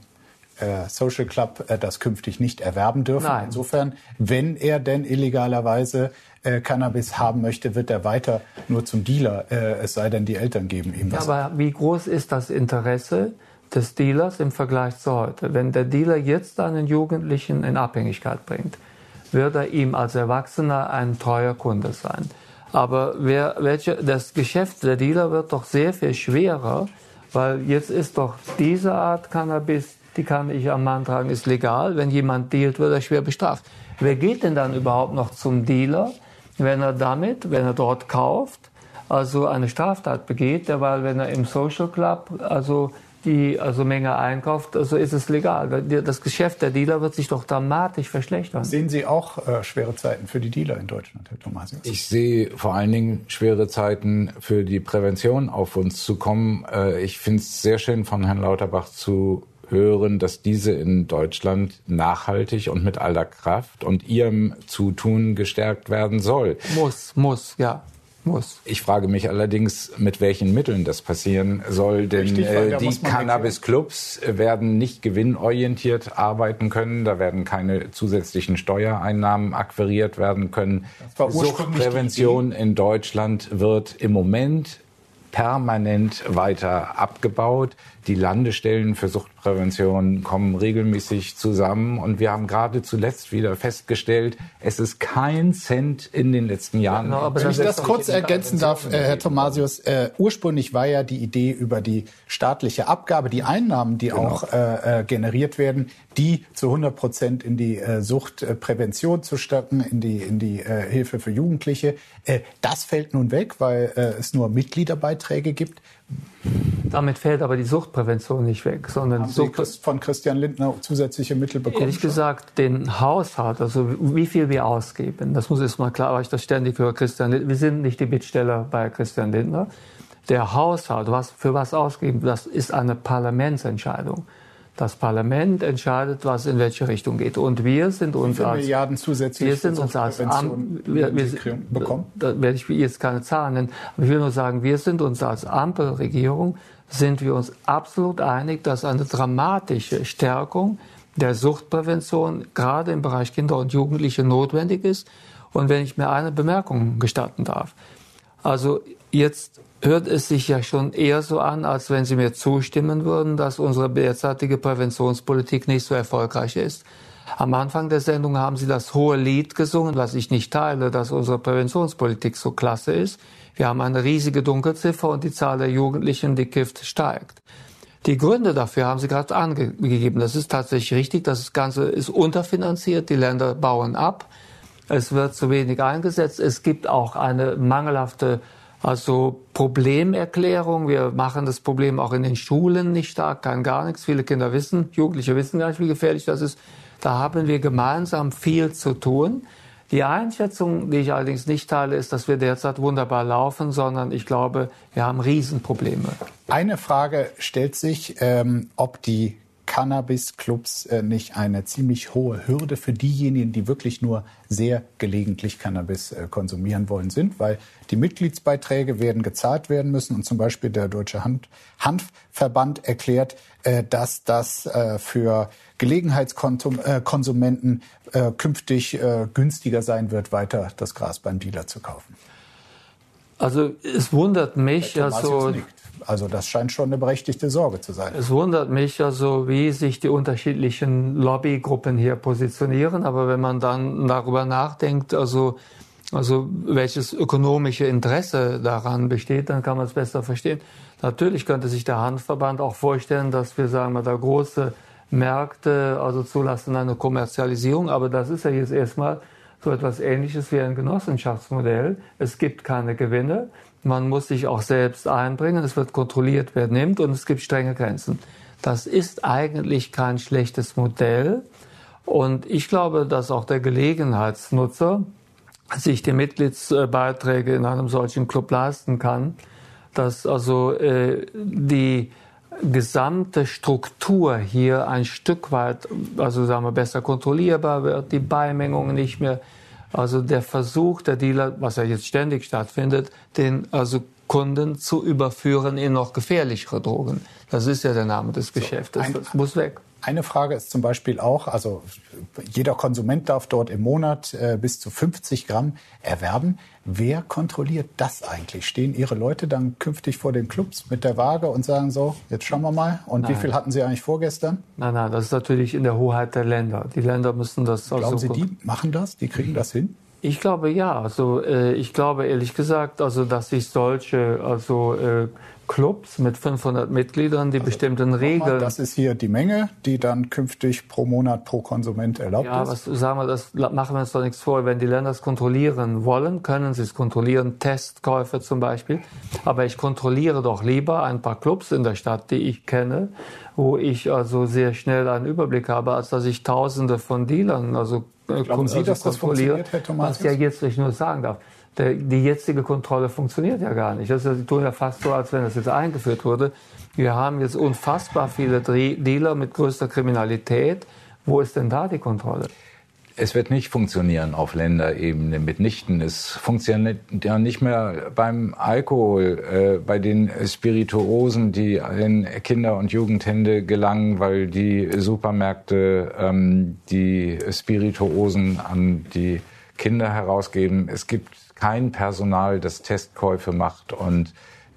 S1: äh, Social Club äh, das künftig nicht erwerben dürfen. Nein. Insofern, wenn er denn illegalerweise äh, Cannabis haben möchte, wird er weiter nur zum Dealer, es sei denn, die Eltern geben ihm was.
S2: Ja, aber wie groß ist das Interesse des Dealers im Vergleich zu heute? Wenn der Dealer jetzt einen Jugendlichen in Abhängigkeit bringt, wird er ihm als Erwachsener ein treuer Kunde sein. Aber wer, welche, das Geschäft der Dealer wird doch sehr viel schwerer, weil jetzt ist doch diese Art Cannabis die kann ich am Mann tragen, ist legal. Wenn jemand dealt, wird er schwer bestraft. Wer geht denn dann überhaupt noch zum Dealer, wenn er damit, wenn er dort kauft, also eine Straftat begeht, weil wenn er im Social Club also die also Menge einkauft, also ist es legal. Das Geschäft der Dealer wird sich doch dramatisch verschlechtern.
S1: Sehen Sie auch äh, schwere Zeiten für die Dealer in Deutschland, Herr Thomasius?
S3: Ich sehe vor allen Dingen schwere Zeiten für die Prävention auf uns zu kommen. Äh, ich finde es sehr schön von Herrn Lauterbach zu hören, dass diese in Deutschland nachhaltig und mit aller Kraft und ihrem Zutun gestärkt werden soll.
S2: Muss, muss, ja
S3: muss. Ich frage mich allerdings, mit welchen Mitteln das passieren soll, denn äh, die Cannabis-Clubs werden nicht gewinnorientiert arbeiten können, da werden keine zusätzlichen Steuereinnahmen akquiriert werden können. Suchtprävention in Deutschland wird im Moment permanent weiter abgebaut. Die Landestellen für Suchtprävention kommen regelmäßig zusammen und wir haben gerade zuletzt wieder festgestellt, es ist kein Cent in den letzten Jahren.
S1: Ja, Wenn ich das kurz ergänzen darf, äh, Herr Thomasius, äh, ursprünglich war ja die Idee über die staatliche Abgabe, die Einnahmen, die genau. auch äh, äh generiert werden, die zu 100 Prozent in die äh, Suchtprävention zu stecken, in die, in die äh, Hilfe für Jugendliche. das fällt nun weg, weil es nur Mitgliederbeiträge gibt.
S2: Damit fällt aber die Suchtprävention nicht weg, sondern
S1: Haben Sucht von Christian Lindner zusätzliche Mittel bekommen.
S2: Ehrlich schon? gesagt, den Haushalt, also wie viel wir ausgeben, das muss jetzt mal klar, weil ich das ständig höre, Christian Lindner, wir sind nicht die Bittsteller bei Christian Lindner. Der Haushalt, was für was ausgeben, das ist eine Parlamentsentscheidung. Das Parlament entscheidet, was in welche Richtung geht. Und wir sind uns
S1: Wie als Milliarden zusätzlich
S2: wir sind uns als Amt, wir, wir, bekommen. Da werde ich jetzt keine Zahlen nennen. Aber ich will nur sagen, wir sind uns als Ampelregierung sind wir uns absolut einig, dass eine dramatische Stärkung der Suchtprävention gerade im Bereich Kinder und Jugendliche notwendig ist. Und wenn ich mir eine Bemerkung gestatten darf. Also jetzt hört es sich ja schon eher so an, als wenn Sie mir zustimmen würden, dass unsere derzeitige Präventionspolitik nicht so erfolgreich ist. Am Anfang der Sendung haben Sie das hohe Lied gesungen, was ich nicht teile, dass unsere Präventionspolitik so klasse ist. Wir haben eine riesige Dunkelziffer und die Zahl der Jugendlichen, die kifft, steigt. Die Gründe dafür haben Sie gerade angegeben. Das ist tatsächlich richtig. Das Ganze ist unterfinanziert. Die Länder bauen ab. Es wird zu wenig eingesetzt. Es gibt auch eine mangelhafte also Problemerklärung. Wir machen das Problem auch in den Schulen nicht stark, kann gar nichts. Viele Kinder wissen, Jugendliche wissen gar nicht, wie gefährlich das ist. Da haben wir gemeinsam viel zu tun. Die Einschätzung, die ich allerdings nicht teile, ist, dass wir derzeit wunderbar laufen, sondern ich glaube, wir haben Riesenprobleme.
S1: Eine Frage stellt sich, ähm, ob die Cannabis-Clubs äh, nicht eine ziemlich hohe Hürde für diejenigen, die wirklich nur sehr gelegentlich Cannabis äh, konsumieren wollen, sind, weil die Mitgliedsbeiträge werden gezahlt werden müssen und zum Beispiel der Deutsche Hand Hanfverband erklärt, äh, dass das äh, für Gelegenheitskonsumenten äh, künftig äh, günstiger sein wird, weiter das Gras beim Dealer zu kaufen.
S2: Also es wundert mich, also
S1: also das scheint schon eine berechtigte Sorge zu sein.
S2: Es wundert mich also, wie sich die unterschiedlichen Lobbygruppen hier positionieren. Aber wenn man dann darüber nachdenkt, also, also welches ökonomische Interesse daran besteht, dann kann man es besser verstehen. Natürlich könnte sich der Handverband auch vorstellen, dass wir, sagen wir, da große Märkte also zulassen eine Kommerzialisierung. Aber das ist ja jetzt erstmal so etwas Ähnliches wie ein Genossenschaftsmodell. Es gibt keine Gewinne. Man muss sich auch selbst einbringen, es wird kontrolliert, wer nimmt und es gibt strenge Grenzen. Das ist eigentlich kein schlechtes Modell und ich glaube, dass auch der Gelegenheitsnutzer sich die Mitgliedsbeiträge in einem solchen Club leisten kann, dass also äh, die gesamte Struktur hier ein Stück weit, also sagen wir, besser kontrollierbar wird, die Beimengungen nicht mehr also der Versuch der Dealer, was ja jetzt ständig stattfindet, den also Kunden zu überführen in noch gefährlichere Drogen. Das ist ja der Name des Geschäftes. Das muss weg.
S1: Eine Frage ist zum Beispiel auch, also jeder Konsument darf dort im Monat äh, bis zu 50 Gramm erwerben. Wer kontrolliert das eigentlich? Stehen Ihre Leute dann künftig vor den Clubs mit der Waage und sagen so, jetzt schauen wir mal, und nein. wie viel hatten Sie eigentlich vorgestern?
S2: Nein, nein, das ist natürlich in der Hoheit der Länder. Die Länder müssen das
S1: Glauben Sie, die machen das? Die kriegen das hin?
S2: Ich glaube ja. Also äh, ich glaube ehrlich gesagt, also dass sich solche also äh, Clubs mit 500 Mitgliedern, die also, bestimmten Regeln.
S1: Das ist hier die Menge, die dann künftig pro Monat pro Konsument erlaubt
S2: ja, ist. Ja, was sagen wir, das machen wir uns doch nichts vor. Wenn die Länder es kontrollieren wollen, können sie es kontrollieren. Testkäufe zum Beispiel. Aber ich kontrolliere doch lieber ein paar Clubs in der Stadt, die ich kenne, wo ich also sehr schnell einen Überblick habe, als dass ich Tausende von Dealern also
S1: Glauben Sie, also dass das funktioniert,
S2: Herr Thomas? Was ich ja jetzt nicht nur sagen darf. Der, die jetzige Kontrolle funktioniert ja gar nicht. Das ist, die tun ja fast so, als wenn das jetzt eingeführt wurde. Wir haben jetzt unfassbar viele Dealer mit größter Kriminalität. Wo ist denn da die Kontrolle?
S3: Es wird nicht funktionieren auf Länderebene mitnichten. Es funktioniert ja nicht mehr beim Alkohol, äh, bei den Spirituosen, die in Kinder- und Jugendhände gelangen, weil die Supermärkte ähm, die Spirituosen an die Kinder herausgeben. Es gibt kein Personal, das Testkäufe macht und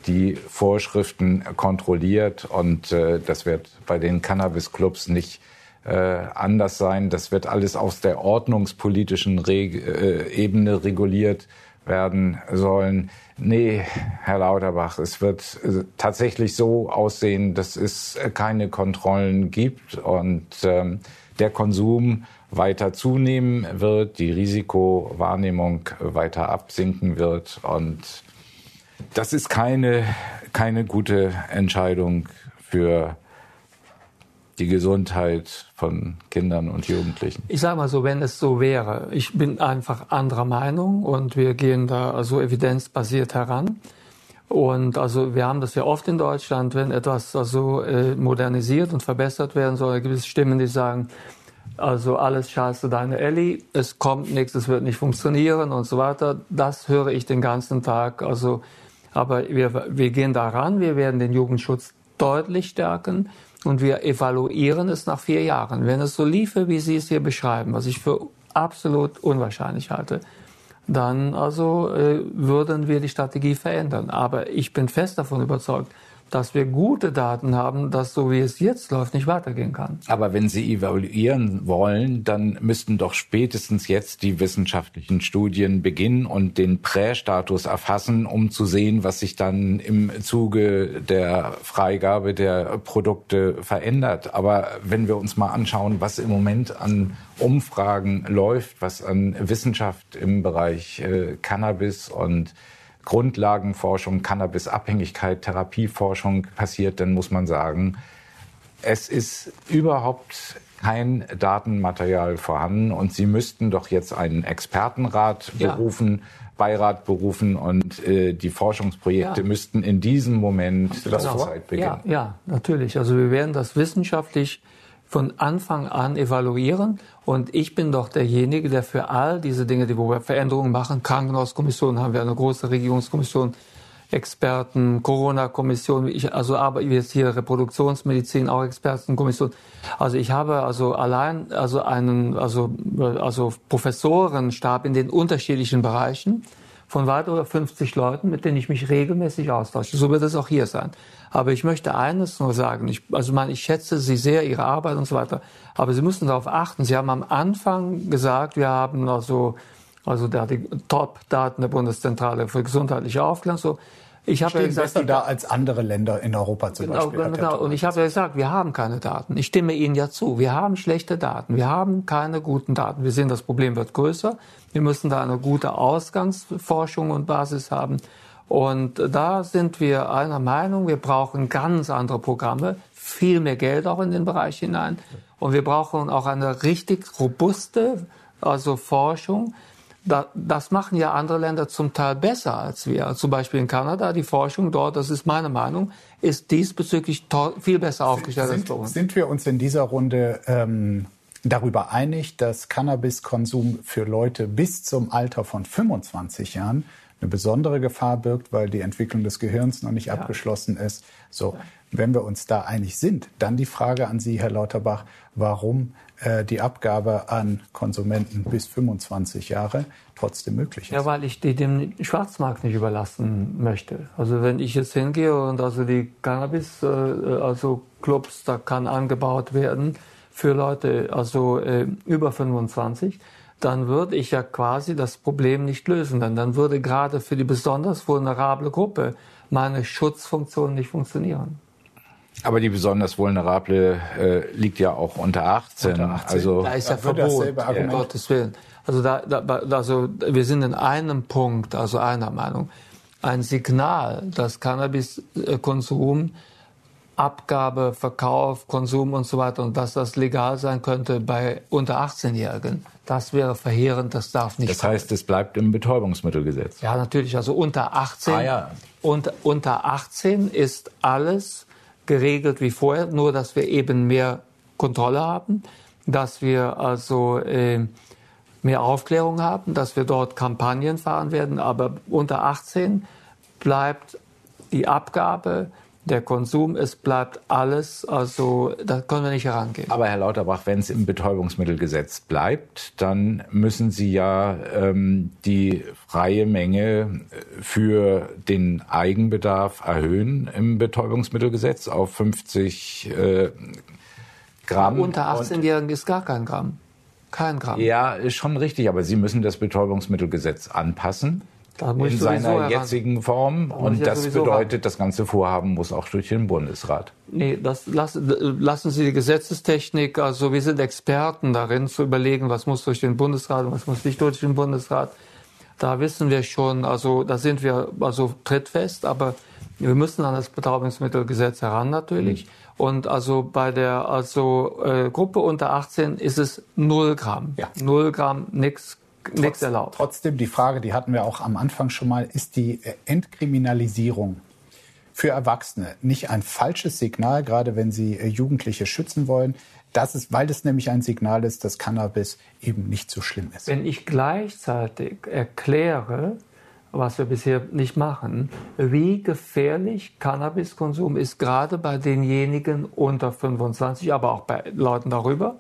S3: die Vorschriften kontrolliert. Und äh, das wird bei den Cannabis-Clubs nicht äh, anders sein. Das wird alles aus der ordnungspolitischen Reg äh, Ebene reguliert werden sollen. Nee, Herr Lauterbach, es wird äh, tatsächlich so aussehen, dass es keine Kontrollen gibt und ähm, der Konsum weiter zunehmen wird, die Risikowahrnehmung weiter absinken wird. Und das ist keine, keine gute Entscheidung für die Gesundheit von Kindern und Jugendlichen.
S2: Ich sage mal so, wenn es so wäre, ich bin einfach anderer Meinung und wir gehen da so evidenzbasiert heran. Und also wir haben das ja oft in Deutschland, wenn etwas also modernisiert und verbessert werden soll, gibt es Stimmen, die sagen, also alles scheiße deine Ellie, es kommt nichts, es wird nicht funktionieren und so weiter. Das höre ich den ganzen Tag. Also, aber wir, wir gehen daran, wir werden den Jugendschutz deutlich stärken und wir evaluieren es nach vier Jahren. Wenn es so liefe, wie Sie es hier beschreiben, was ich für absolut unwahrscheinlich halte, dann also äh, würden wir die Strategie verändern. Aber ich bin fest davon überzeugt, dass wir gute Daten haben, dass so wie es jetzt läuft, nicht weitergehen kann.
S3: Aber wenn Sie evaluieren wollen, dann müssten doch spätestens jetzt die wissenschaftlichen Studien beginnen und den Prästatus erfassen, um zu sehen, was sich dann im Zuge der Freigabe der Produkte verändert. Aber wenn wir uns mal anschauen, was im Moment an Umfragen läuft, was an Wissenschaft im Bereich äh, Cannabis und Grundlagenforschung, Cannabisabhängigkeit, Therapieforschung passiert, dann muss man sagen, es ist überhaupt kein Datenmaterial vorhanden und Sie müssten doch jetzt einen Expertenrat ja. berufen, Beirat berufen und äh, die Forschungsprojekte ja. müssten in diesem Moment
S2: zur Zeit beginnen. Ja, ja, natürlich. Also wir werden das wissenschaftlich von Anfang an evaluieren. Und ich bin doch derjenige, der für all diese Dinge, die wir Veränderungen machen, Krankenhauskommission haben wir eine große Regierungskommission, Experten, Corona-Kommission, ich, also aber jetzt hier Reproduktionsmedizin, auch Expertenkommission. Also ich habe also allein also einen also also Professorenstab in den unterschiedlichen Bereichen von weit über 50 Leuten, mit denen ich mich regelmäßig austausche. So wird es auch hier sein. Aber ich möchte eines nur sagen. Ich, also man, ich schätze Sie sehr, Ihre Arbeit und so weiter. Aber Sie müssen darauf achten. Sie haben am Anfang gesagt, wir haben also, also da die Top-Daten der Bundeszentrale für gesundheitliche Aufklärung. So.
S1: Ich habe ja gesagt, besser da als andere Länder in Europa zum
S2: genau,
S1: Beispiel.
S2: Genau. Und ich habe ja gesagt, wir haben keine Daten. Ich stimme Ihnen ja zu. Wir haben schlechte Daten. Wir haben keine guten Daten. Wir sehen, das Problem wird größer. Wir müssen da eine gute Ausgangsforschung und Basis haben. Und da sind wir einer Meinung, wir brauchen ganz andere Programme, viel mehr Geld auch in den Bereich hinein. Und wir brauchen auch eine richtig robuste, also Forschung. Das machen ja andere Länder zum Teil besser als wir. Zum Beispiel in Kanada, die Forschung dort, das ist meine Meinung, ist diesbezüglich viel besser aufgestellt
S1: sind,
S2: als bei uns.
S1: Sind wir uns in dieser Runde ähm, darüber einig, dass Cannabiskonsum für Leute bis zum Alter von 25 Jahren eine besondere Gefahr birgt, weil die Entwicklung des Gehirns noch nicht ja. abgeschlossen ist. So, wenn wir uns da einig sind, dann die Frage an Sie, Herr Lauterbach, warum äh, die Abgabe an Konsumenten bis 25 Jahre trotzdem möglich ist.
S2: Ja, weil ich die dem Schwarzmarkt nicht überlassen möchte. Also wenn ich jetzt hingehe und also die Cannabis, äh, also Clubs, da kann angebaut werden für Leute also äh, über 25 dann würde ich ja quasi das Problem nicht lösen. Denn dann würde gerade für die besonders vulnerable Gruppe meine Schutzfunktion nicht funktionieren.
S3: Aber die besonders vulnerable äh, liegt ja auch unter 18.
S2: Unter 18.
S3: Also
S2: da ist ja Verbot, um Gottes Willen. Also, da, da, also wir sind in einem Punkt, also einer Meinung. Ein Signal, dass Cannabiskonsum Abgabe, Verkauf, Konsum und so weiter und dass das legal sein könnte bei unter 18-Jährigen. Das wäre verheerend, das darf nicht.
S3: Das heißt, es bleibt im Betäubungsmittelgesetz.
S2: Ja, natürlich. Also unter 18,
S3: ah, ja.
S2: unter, unter 18 ist alles geregelt wie vorher, nur dass wir eben mehr Kontrolle haben, dass wir also äh, mehr Aufklärung haben, dass wir dort Kampagnen fahren werden. Aber unter 18 bleibt die Abgabe der Konsum, es bleibt alles, also da können wir nicht herangehen.
S3: Aber Herr Lauterbach, wenn es im Betäubungsmittelgesetz bleibt, dann müssen Sie ja ähm, die freie Menge für den Eigenbedarf erhöhen im Betäubungsmittelgesetz auf 50 äh, Gramm.
S2: Unter 18-Jährigen ist gar kein Gramm. Kein Gramm.
S3: Ja, ist schon richtig, aber Sie müssen das Betäubungsmittelgesetz anpassen in seiner jetzigen Form. Und das bedeutet, ran. das ganze Vorhaben muss auch durch den Bundesrat.
S2: Nee, das lassen, lassen Sie die Gesetzestechnik, also wir sind Experten darin zu überlegen, was muss durch den Bundesrat und was muss nicht durch den Bundesrat. Da wissen wir schon, also da sind wir also trittfest, aber wir müssen an das Betäubungsmittelgesetz heran natürlich. Mhm. Und also bei der also äh, Gruppe unter 18 ist es 0 Gramm. Ja. 0 Gramm, nichts nichts erlaubt.
S1: Trotzdem, die Frage, die hatten wir auch am Anfang schon mal, ist die äh, Entkriminalisierung für Erwachsene nicht ein falsches Signal, gerade wenn sie äh, Jugendliche schützen wollen? Das ist, weil das nämlich ein Signal ist, dass Cannabis eben nicht so schlimm ist.
S2: Wenn ich gleichzeitig erkläre, was wir bisher nicht machen, wie gefährlich Cannabiskonsum ist, gerade bei denjenigen unter 25, aber auch bei Leuten darüber,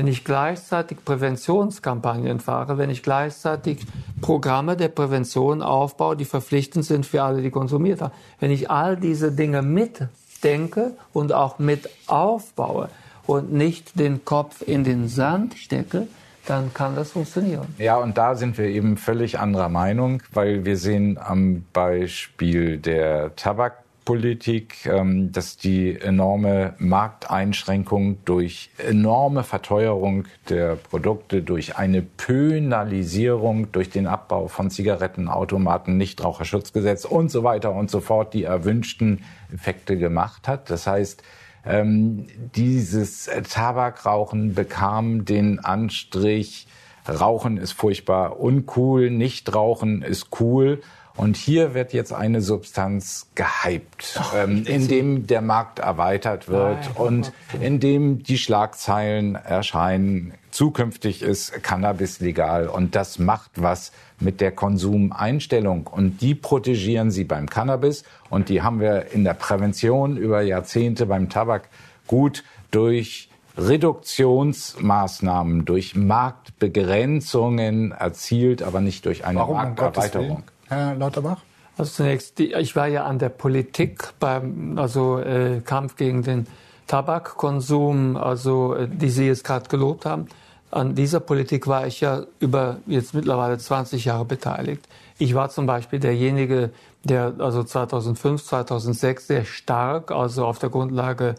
S2: wenn ich gleichzeitig Präventionskampagnen fahre, wenn ich gleichzeitig Programme der Prävention aufbaue, die verpflichtend sind für alle, die konsumiert haben, wenn ich all diese Dinge mitdenke und auch mit aufbaue und nicht den Kopf in den Sand stecke, dann kann das funktionieren.
S3: Ja, und da sind wir eben völlig anderer Meinung, weil wir sehen am Beispiel der Tabak Politik, ähm, dass die enorme Markteinschränkung durch enorme Verteuerung der Produkte, durch eine Pönalisierung, durch den Abbau von Zigarettenautomaten, Nichtraucherschutzgesetz und so weiter und so fort die erwünschten Effekte gemacht hat. Das heißt, ähm, dieses Tabakrauchen bekam den Anstrich, Rauchen ist furchtbar uncool, Nichtrauchen ist cool. Und hier wird jetzt eine Substanz gehypt, Ach, ähm, in dem der Markt erweitert wird Nein, und in dem die Schlagzeilen erscheinen. Zukünftig ist Cannabis legal und das macht was mit der Konsumeinstellung und die protegieren sie beim Cannabis und die haben wir in der Prävention über Jahrzehnte beim Tabak gut durch Reduktionsmaßnahmen, durch Marktbegrenzungen erzielt, aber nicht durch eine
S1: Warum,
S3: Markterweiterung.
S1: Herr Lauterbach?
S2: Also zunächst, die, ich war ja an der Politik beim also äh, Kampf gegen den Tabakkonsum, also äh, die Sie jetzt gerade gelobt haben. An dieser Politik war ich ja über jetzt mittlerweile 20 Jahre beteiligt. Ich war zum Beispiel derjenige, der also 2005, 2006 sehr stark, also auf der Grundlage äh,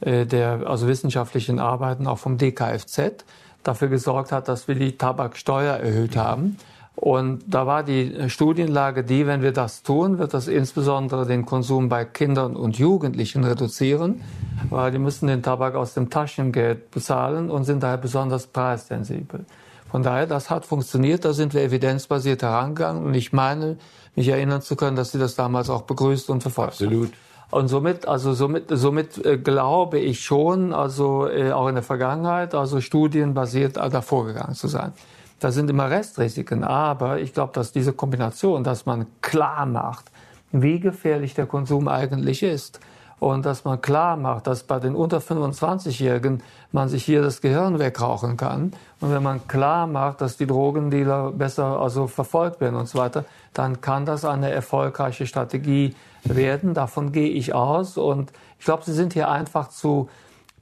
S2: der also wissenschaftlichen Arbeiten auch vom DKFZ dafür gesorgt hat, dass wir die Tabaksteuer erhöht haben. Und da war die Studienlage die, wenn wir das tun, wird das insbesondere den Konsum bei Kindern und Jugendlichen reduzieren, weil die müssen den Tabak aus dem Taschengeld bezahlen und sind daher besonders preissensibel. Von daher, das hat funktioniert, da sind wir evidenzbasiert herangegangen und ich meine, mich erinnern zu können, dass Sie das damals auch begrüßt und verfolgt
S3: Absolut.
S2: Haben. Und somit, also somit, somit äh, glaube ich schon, also äh, auch in der Vergangenheit, also studienbasiert äh, davor gegangen zu sein. Da sind immer Restrisiken, aber ich glaube, dass diese Kombination, dass man klar macht, wie gefährlich der Konsum eigentlich ist und dass man klar macht, dass bei den unter 25-Jährigen man sich hier das Gehirn wegrauchen kann und wenn man klar macht, dass die Drogendealer besser also verfolgt werden und so weiter, dann kann das eine erfolgreiche Strategie werden. Davon gehe ich aus und ich glaube, Sie sind hier einfach zu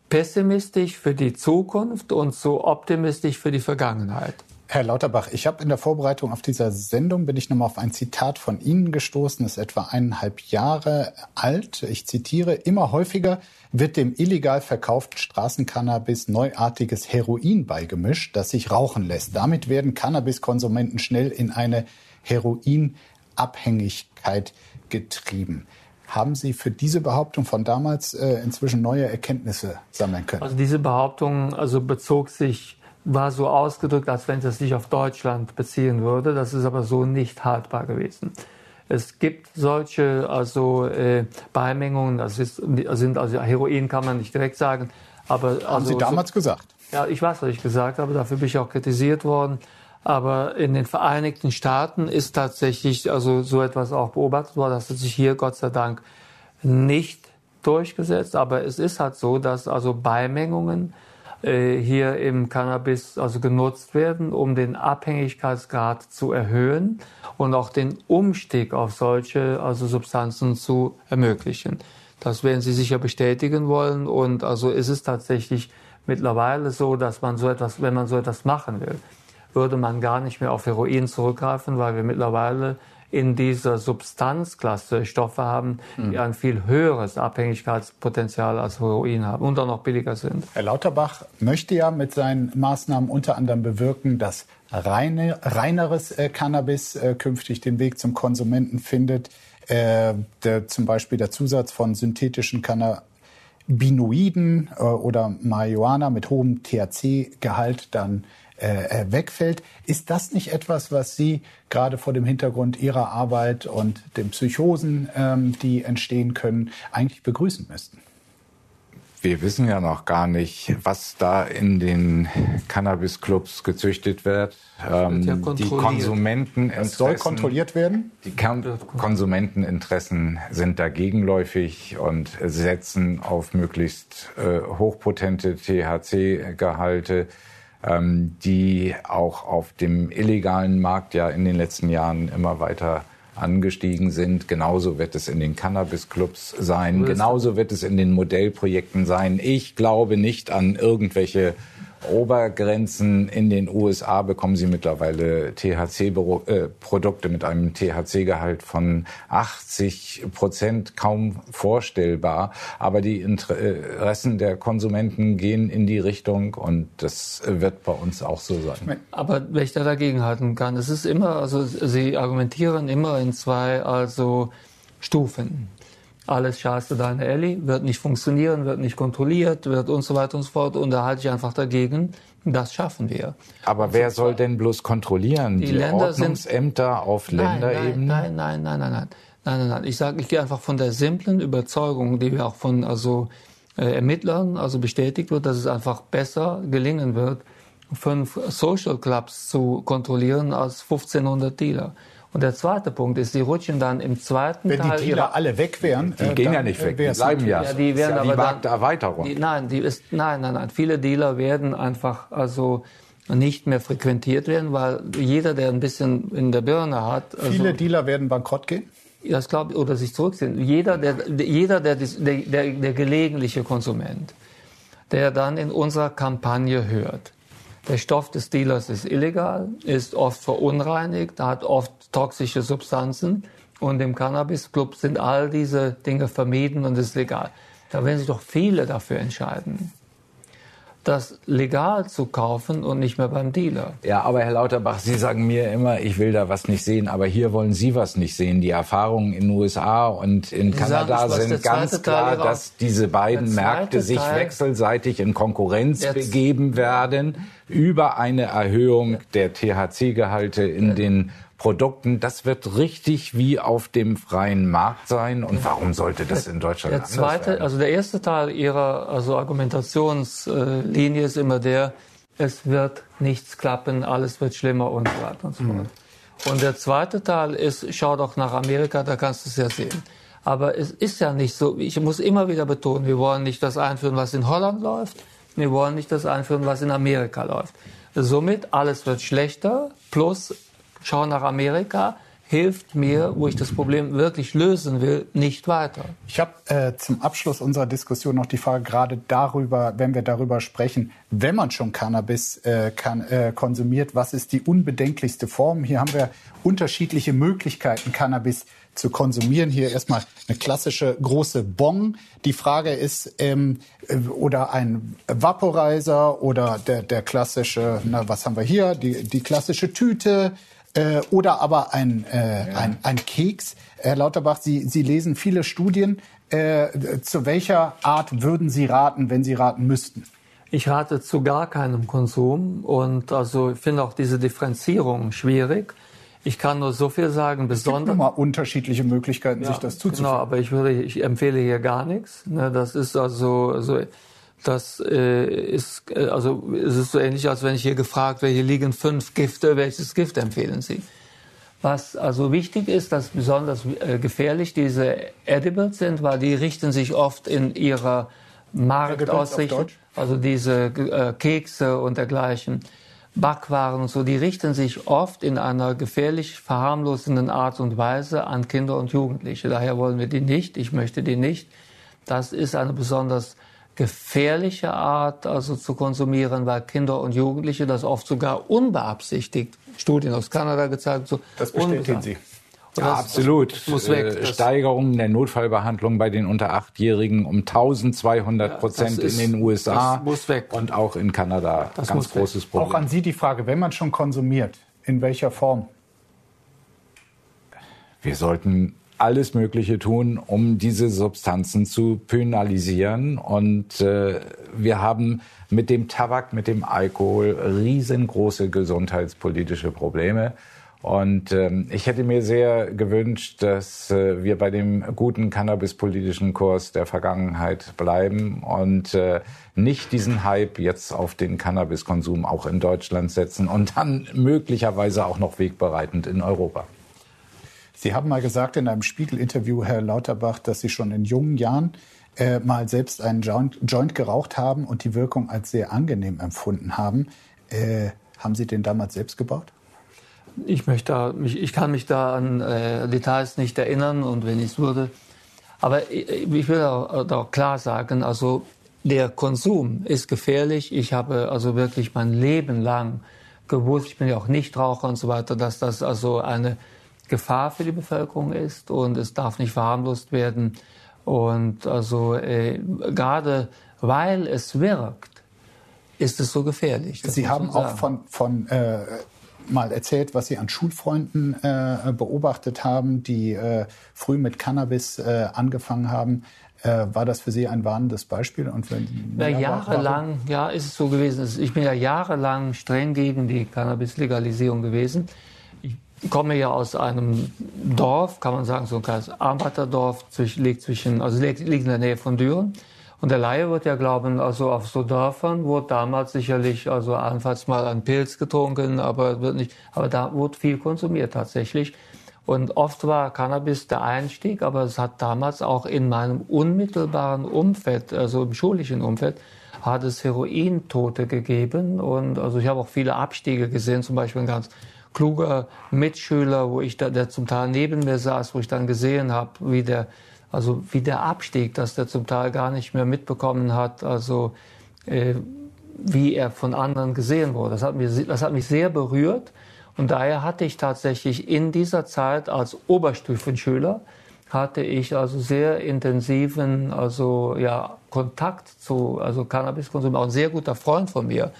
S2: pessimistisch für die Zukunft und zu optimistisch für die Vergangenheit.
S1: Herr Lauterbach, ich habe in der Vorbereitung auf dieser Sendung bin ich nochmal auf ein Zitat von Ihnen gestoßen, ist etwa eineinhalb Jahre alt. Ich zitiere, immer häufiger wird dem illegal verkauften Straßencannabis neuartiges Heroin beigemischt, das sich rauchen lässt. Damit werden Cannabiskonsumenten schnell in eine Heroinabhängigkeit getrieben. Haben Sie für diese Behauptung von damals äh, inzwischen neue Erkenntnisse sammeln können?
S2: Also diese Behauptung also bezog sich war so ausgedrückt, als wenn es sich auf Deutschland beziehen würde. Das ist aber so nicht haltbar gewesen. Es gibt solche also äh, Beimengungen, das ist, sind also Heroin kann man nicht direkt sagen, aber
S1: haben
S2: also,
S1: Sie damals
S2: so,
S1: gesagt?
S2: Ja, ich weiß, was ich gesagt habe. Dafür bin ich auch kritisiert worden. Aber in den Vereinigten Staaten ist tatsächlich also so etwas auch beobachtet worden. Das hat sich hier Gott sei Dank nicht durchgesetzt. Aber es ist halt so, dass also Beimengungen äh, hier im Cannabis also genutzt werden, um den Abhängigkeitsgrad zu erhöhen und auch den Umstieg auf solche also Substanzen zu ermöglichen. Das werden Sie sicher bestätigen wollen und also ist es tatsächlich mittlerweile so, dass man so etwas, wenn man so etwas machen will, würde man gar nicht mehr auf Heroin zurückgreifen, weil wir mittlerweile in dieser Substanzklasse Stoffe haben, die mhm. ein viel höheres Abhängigkeitspotenzial als Heroin haben und auch noch billiger sind.
S1: Herr Lauterbach möchte ja mit seinen Maßnahmen unter anderem bewirken, dass reine, reineres äh, Cannabis äh, künftig den Weg zum Konsumenten findet. Äh, der, zum Beispiel der Zusatz von synthetischen Cannabinoiden äh, oder Marihuana mit hohem THC-Gehalt dann äh, äh, wegfällt. Ist das nicht etwas, was Sie gerade vor dem Hintergrund Ihrer Arbeit und den Psychosen, ähm, die entstehen können, eigentlich begrüßen müssten?
S3: Wir wissen ja noch gar nicht, was da in den Cannabis-Clubs gezüchtet wird. Ähm, ja die Konsumenteninteressen.
S1: Das soll kontrolliert werden?
S3: Die Konsumenteninteressen sind dagegenläufig und setzen auf möglichst äh, hochpotente THC-Gehalte ähm, die auch auf dem illegalen Markt ja in den letzten Jahren immer weiter angestiegen sind. Genauso wird es in den Cannabis-Clubs sein. Genauso wird es in den Modellprojekten sein. Ich glaube nicht an irgendwelche Obergrenzen. In den USA bekommen sie mittlerweile THC-Produkte mit einem THC-Gehalt von 80 Prozent, kaum vorstellbar. Aber die Interessen der Konsumenten gehen in die Richtung und das wird bei uns auch so sein.
S2: Aber wenn ich da dagegen halten kann, es ist immer, also Sie argumentieren immer in zwei also Stufen alles scheiße deine Ellie, wird nicht funktionieren, wird nicht kontrolliert, wird und so weiter und so fort. Und da halte ich einfach dagegen. Das schaffen wir.
S3: Aber wer soll denn bloß kontrollieren? Die, die Länder Ordnungsämter sind, auf nein, Länderebene?
S2: Nein, nein, nein, nein, nein, nein, nein, nein. Ich sage, ich gehe einfach von der simplen Überzeugung, die wir auch von also äh, Ermittlern also bestätigt wird, dass es einfach besser gelingen wird, fünf Social Clubs zu kontrollieren als 1500 Dealer. Und der zweite Punkt ist, die rutschen dann im zweiten
S1: Wenn
S2: Teil.
S1: Wenn die Dealer alle weg wären,
S3: die äh, gehen ja nicht weg, die bleiben ja. ja
S2: die werden
S3: ja
S2: die aber
S3: Markterweiterung.
S2: Die, nein, die ist, nein, nein, nein. Viele Dealer werden einfach also nicht mehr frequentiert werden, weil jeder, der ein bisschen in der Birne hat.
S1: Also, Viele Dealer werden bankrott gehen?
S2: Das glaube ich, oder sich zurückziehen. Jeder, der, jeder, der, der, der, der gelegentliche Konsument, der dann in unserer Kampagne hört, der Stoff des Dealers ist illegal, ist oft verunreinigt, hat oft toxische Substanzen. Und im Cannabis-Club sind all diese Dinge vermieden und ist legal. Da werden sich doch viele dafür entscheiden das legal zu kaufen und nicht mehr beim Dealer.
S3: Ja, aber Herr Lauterbach, Sie sagen mir immer, ich will da was nicht sehen, aber hier wollen Sie was nicht sehen. Die Erfahrungen in den USA und in Sie Kanada sagen, sind ganz klar, dass diese beiden Märkte sich Teil wechselseitig in Konkurrenz begeben werden über eine Erhöhung der THC-Gehalte in den Produkten. Das wird richtig wie auf dem freien Markt sein. Und warum sollte das in Deutschland
S2: der zweite, werden? Also der erste Teil Ihrer also Argumentationslinie ist immer der, es wird nichts klappen, alles wird schlimmer und so weiter und so fort. Mhm. Und der zweite Teil ist, schau doch nach Amerika, da kannst du es ja sehen. Aber es ist ja nicht so, ich muss immer wieder betonen, wir wollen nicht das einführen, was in Holland läuft, wir wollen nicht das einführen, was in Amerika läuft. Somit, alles wird schlechter, plus Schau nach Amerika. hilft mir, wo ich das Problem wirklich lösen will, nicht weiter.
S1: Ich habe äh, zum Abschluss unserer Diskussion noch die Frage gerade darüber, wenn wir darüber sprechen, wenn man schon Cannabis äh, kann, äh, konsumiert, was ist die unbedenklichste Form? Hier haben wir unterschiedliche Möglichkeiten, Cannabis zu konsumieren. Hier erstmal eine klassische große Bong. Die Frage ist, ähm, äh, oder ein Vaporizer oder der, der klassische, na, was haben wir hier? Die, die klassische Tüte äh, oder aber ein, äh, ja. ein, ein Keks. Herr Lauterbach, Sie, Sie lesen viele Studien. Äh, zu welcher Art würden Sie raten, wenn Sie raten müssten?
S2: Ich rate zu gar keinem Konsum und also ich finde auch diese Differenzierung schwierig. Ich kann nur so viel sagen, besonders.
S1: Es unterschiedliche Möglichkeiten, ja, sich das zuzuführen. Genau,
S2: aber ich würde, ich empfehle hier gar nichts. Ne, das ist also, so, das äh, ist, äh, also es ist so ähnlich, als wenn ich hier gefragt werde, hier liegen fünf Gifte, welches Gift empfehlen Sie? Was also wichtig ist, dass besonders äh, gefährlich diese Edibles sind, weil die richten sich oft in ihrer Marktausrichtung, also diese äh, Kekse und dergleichen, Backwaren und so, die richten sich oft in einer gefährlich verharmlosenden Art und Weise an Kinder und Jugendliche. Daher wollen wir die nicht, ich möchte die nicht. Das ist eine besonders gefährliche Art also zu konsumieren, weil Kinder und Jugendliche das oft sogar unbeabsichtigt, Studien aus Kanada gezeigt, so
S1: das bestätigen Sie.
S3: Ja, absolut. Das muss weg. Äh, Steigerungen der Notfallbehandlung bei den unter Achtjährigen um 1200 Prozent ja, in den USA
S2: das muss weg.
S3: und auch in Kanada. Das Ganz großes weg. Problem.
S1: Auch an Sie die Frage, wenn man schon konsumiert, in welcher Form?
S3: Wir sollten alles Mögliche tun, um diese Substanzen zu penalisieren. Und äh, wir haben mit dem Tabak, mit dem Alkohol riesengroße gesundheitspolitische Probleme. Und ähm, ich hätte mir sehr gewünscht, dass äh, wir bei dem guten cannabispolitischen Kurs der Vergangenheit bleiben und äh, nicht diesen Hype jetzt auf den Cannabiskonsum auch in Deutschland setzen und dann möglicherweise auch noch wegbereitend in Europa.
S1: Sie haben mal gesagt in einem Spiegel-Interview, Herr Lauterbach, dass Sie schon in jungen Jahren äh, mal selbst einen Joint, Joint, geraucht haben und die Wirkung als sehr angenehm empfunden haben. Äh, haben Sie den damals selbst gebaut?
S2: Ich möchte, ich kann mich da an äh, Details nicht erinnern und wenn ich es würde. Aber ich, ich will auch, auch klar sagen, also der Konsum ist gefährlich. Ich habe also wirklich mein Leben lang gewusst, ich bin ja auch Nichtraucher und so weiter, dass das also eine Gefahr für die Bevölkerung ist und es darf nicht verharmlost werden. Und also äh, gerade weil es wirkt, ist es so gefährlich.
S1: Sie haben auch von, von äh, mal erzählt, was Sie an Schulfreunden äh, beobachtet haben, die äh, früh mit Cannabis äh, angefangen haben. Äh, war das für Sie ein warnendes Beispiel?
S2: Und wenn, ja, jahrelang, ja, ist es so gewesen. Ich bin ja jahrelang streng gegen die Cannabis-Legalisierung gewesen komme ja aus einem Dorf, kann man sagen, so ein kleines Arbeiterdorf, liegt zwischen, also liegt, liegt in der Nähe von Düren. Und der Laie wird ja glauben, also auf so Dörfern wurde damals sicherlich, also allenfalls mal ein Pilz getrunken, aber wird nicht, aber da wurde viel konsumiert tatsächlich. Und oft war Cannabis der Einstieg, aber es hat damals auch in meinem unmittelbaren Umfeld, also im schulischen Umfeld, hat es Herointote gegeben. Und also ich habe auch viele Abstiege gesehen, zum Beispiel ein ganz kluger Mitschüler, wo ich da, der zum Teil neben mir saß, wo ich dann gesehen habe, wie der, also wie der abstieg, dass der zum Teil gar nicht mehr mitbekommen hat, also äh, wie er von anderen gesehen wurde. Das hat, mich, das hat mich sehr berührt. Und daher hatte ich tatsächlich in dieser Zeit als Oberstufenschüler hatte ich also sehr intensiven also ja Kontakt zu also Cannabiskonsum. Auch ein sehr guter Freund von mir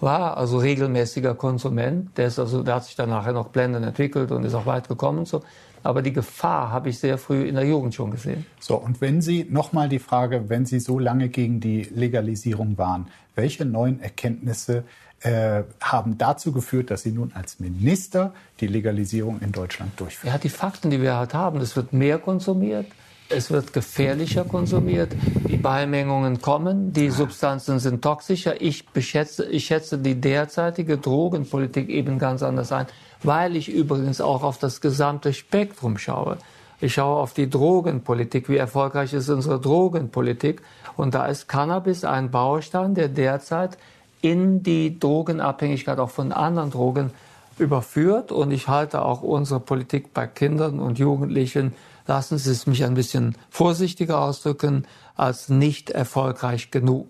S2: war also regelmäßiger Konsument. Der, ist also, der hat sich dann nachher noch blendend entwickelt und ist auch weit gekommen so. Aber die Gefahr habe ich sehr früh in der Jugend schon gesehen.
S1: So, und wenn Sie nochmal die Frage, wenn Sie so lange gegen die Legalisierung waren, welche neuen Erkenntnisse äh, haben dazu geführt, dass Sie nun als Minister die Legalisierung in Deutschland durchführen?
S2: Ja, die Fakten, die wir halt haben, es wird mehr konsumiert, es wird gefährlicher konsumiert, die Beimengungen kommen, die Substanzen sind toxischer. Ich, beschätze, ich schätze die derzeitige Drogenpolitik eben ganz anders ein, weil ich übrigens auch auf das gesamte Spektrum schaue. Ich schaue auf die Drogenpolitik, wie erfolgreich ist unsere Drogenpolitik. Und da ist Cannabis ein Baustein, der derzeit in die Drogenabhängigkeit auch von anderen Drogen überführt und ich halte auch unsere Politik bei Kindern und Jugendlichen, lassen Sie es mich ein bisschen vorsichtiger ausdrücken, als nicht erfolgreich genug.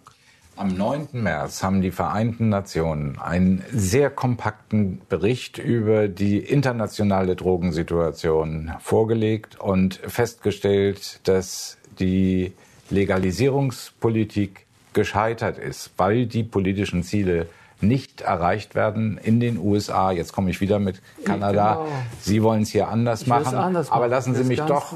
S3: Am 9. März haben die Vereinten Nationen einen sehr kompakten Bericht über die internationale Drogensituation vorgelegt und festgestellt, dass die Legalisierungspolitik gescheitert ist, weil die politischen Ziele nicht erreicht werden in den USA. Jetzt komme ich wieder mit Kanada. Genau. Sie wollen es hier anders ich machen. Anders aber lassen Sie mich doch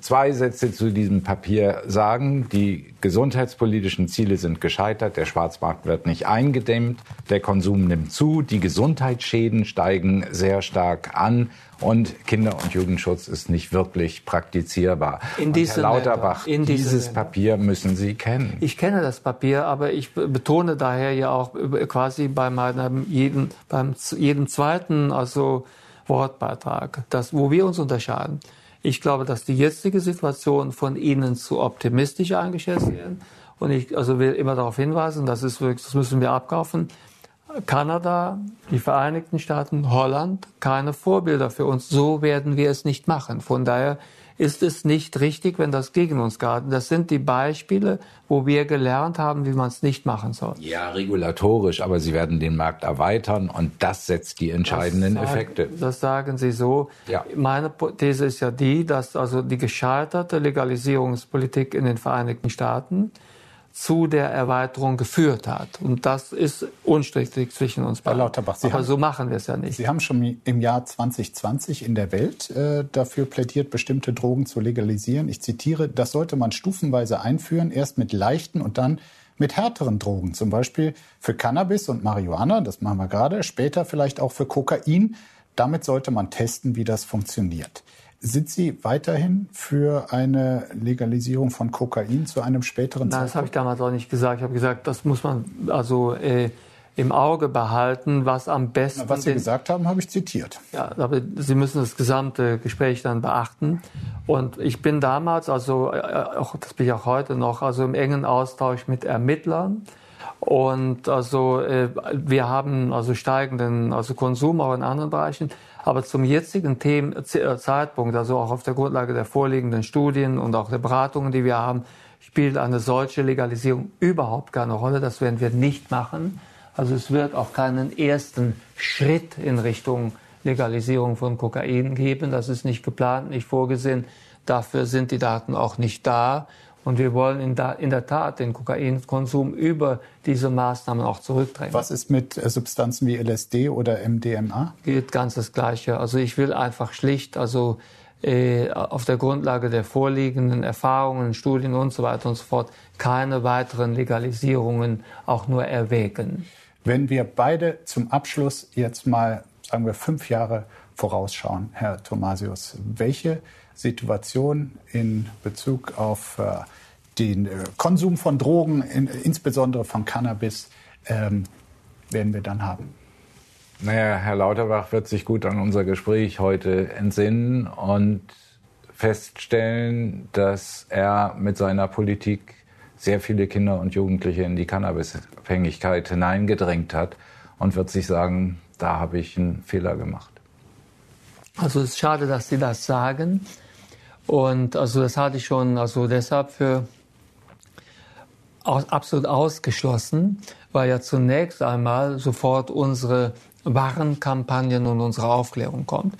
S3: zwei Sätze zu diesem Papier sagen. Die gesundheitspolitischen Ziele sind gescheitert. Der Schwarzmarkt wird nicht eingedämmt. Der Konsum nimmt zu. Die Gesundheitsschäden steigen sehr stark an und Kinder- und Jugendschutz ist nicht wirklich praktizierbar.
S2: In Herr
S3: Lauterbach,
S2: in
S3: dieses Papier müssen Sie kennen.
S2: Ich kenne das Papier, aber ich betone daher ja auch quasi bei meinem jeden, beim jedem zweiten also Wortbeitrag, dass, wo wir uns unterscheiden. Ich glaube, dass die jetzige Situation von Ihnen zu optimistisch eingeschätzt wird. Und ich also will immer darauf hinweisen, das ist wirklich, das müssen wir abkaufen. Kanada, die Vereinigten Staaten, Holland keine Vorbilder für uns. So werden wir es nicht machen. Von daher ist es nicht richtig, wenn das gegen uns geht. Das sind die Beispiele, wo wir gelernt haben, wie man es nicht machen soll.
S3: Ja, regulatorisch, aber Sie werden den Markt erweitern und das setzt die entscheidenden
S2: das
S3: sagen, Effekte.
S2: Das sagen Sie so. Ja. Meine These ist ja die, dass also die gescheiterte Legalisierungspolitik in den Vereinigten Staaten zu der Erweiterung geführt hat. Und das ist unstrittig zwischen uns
S1: beiden. Herr Lauterbach, Sie
S2: Aber haben, so machen wir es ja nicht.
S1: Sie haben schon im Jahr 2020 in der Welt äh, dafür plädiert, bestimmte Drogen zu legalisieren. Ich zitiere, das sollte man stufenweise einführen, erst mit leichten und dann mit härteren Drogen, zum Beispiel für Cannabis und Marihuana, das machen wir gerade, später vielleicht auch für Kokain. Damit sollte man testen, wie das funktioniert. Sind Sie weiterhin für eine Legalisierung von Kokain zu einem späteren
S2: Nein, Zeitpunkt? das habe ich damals auch nicht gesagt. Ich habe gesagt, das muss man also äh, im Auge behalten, was am besten.
S1: Na, was Sie gesagt haben, habe ich zitiert.
S2: Ja, aber Sie müssen das gesamte Gespräch dann beachten. Und ich bin damals, also äh, auch, das bin ich auch heute noch, also im engen Austausch mit Ermittlern. Und also äh, wir haben also steigenden also Konsum auch in anderen Bereichen. Aber zum jetzigen Themen, äh, Zeitpunkt, also auch auf der Grundlage der vorliegenden Studien und auch der Beratungen, die wir haben, spielt eine solche Legalisierung überhaupt keine Rolle. Das werden wir nicht machen. Also es wird auch keinen ersten Schritt in Richtung Legalisierung von Kokain geben. Das ist nicht geplant, nicht vorgesehen. Dafür sind die Daten auch nicht da. Und wir wollen in, da, in der Tat den Kokainkonsum über diese Maßnahmen auch zurückdrängen.
S1: Was ist mit äh, Substanzen wie LSD oder MDMA?
S2: Geht ganz das Gleiche. Also ich will einfach schlicht, also äh, auf der Grundlage der vorliegenden Erfahrungen, Studien und so weiter und so fort, keine weiteren Legalisierungen auch nur erwägen.
S1: Wenn wir beide zum Abschluss jetzt mal, sagen wir, fünf Jahre vorausschauen, Herr Thomasius, welche Situation in Bezug auf äh, den äh, Konsum von Drogen, in, insbesondere von Cannabis, ähm, werden wir dann haben?
S3: Naja, Herr Lauterbach wird sich gut an unser Gespräch heute entsinnen und feststellen, dass er mit seiner Politik sehr viele Kinder und Jugendliche in die Cannabisabhängigkeit hineingedrängt hat und wird sich sagen, da habe ich einen Fehler gemacht.
S2: Also es ist schade, dass Sie das sagen. Und also das hatte ich schon also deshalb für absolut ausgeschlossen, weil ja zunächst einmal sofort unsere Warenkampagnen und unsere Aufklärung kommt.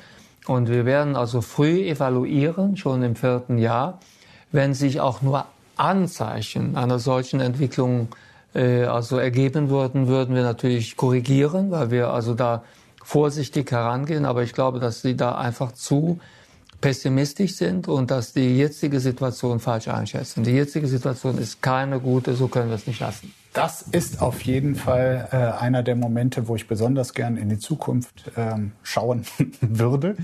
S2: Und wir werden also früh evaluieren, schon im vierten Jahr, wenn sich auch nur Anzeichen einer solchen Entwicklung äh, also ergeben würden, würden wir natürlich korrigieren, weil wir also da vorsichtig herangehen. Aber ich glaube, dass sie da einfach zu pessimistisch sind und dass die jetzige Situation falsch einschätzen. Die jetzige Situation ist keine gute, so können wir es nicht lassen.
S1: Das ist auf jeden Fall äh, einer der Momente, wo ich besonders gern in die Zukunft ähm, schauen würde.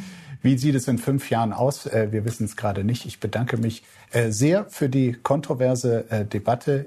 S1: Wie sieht es in fünf Jahren aus? Äh, wir wissen es gerade nicht. Ich bedanke mich äh, sehr für die kontroverse äh, Debatte.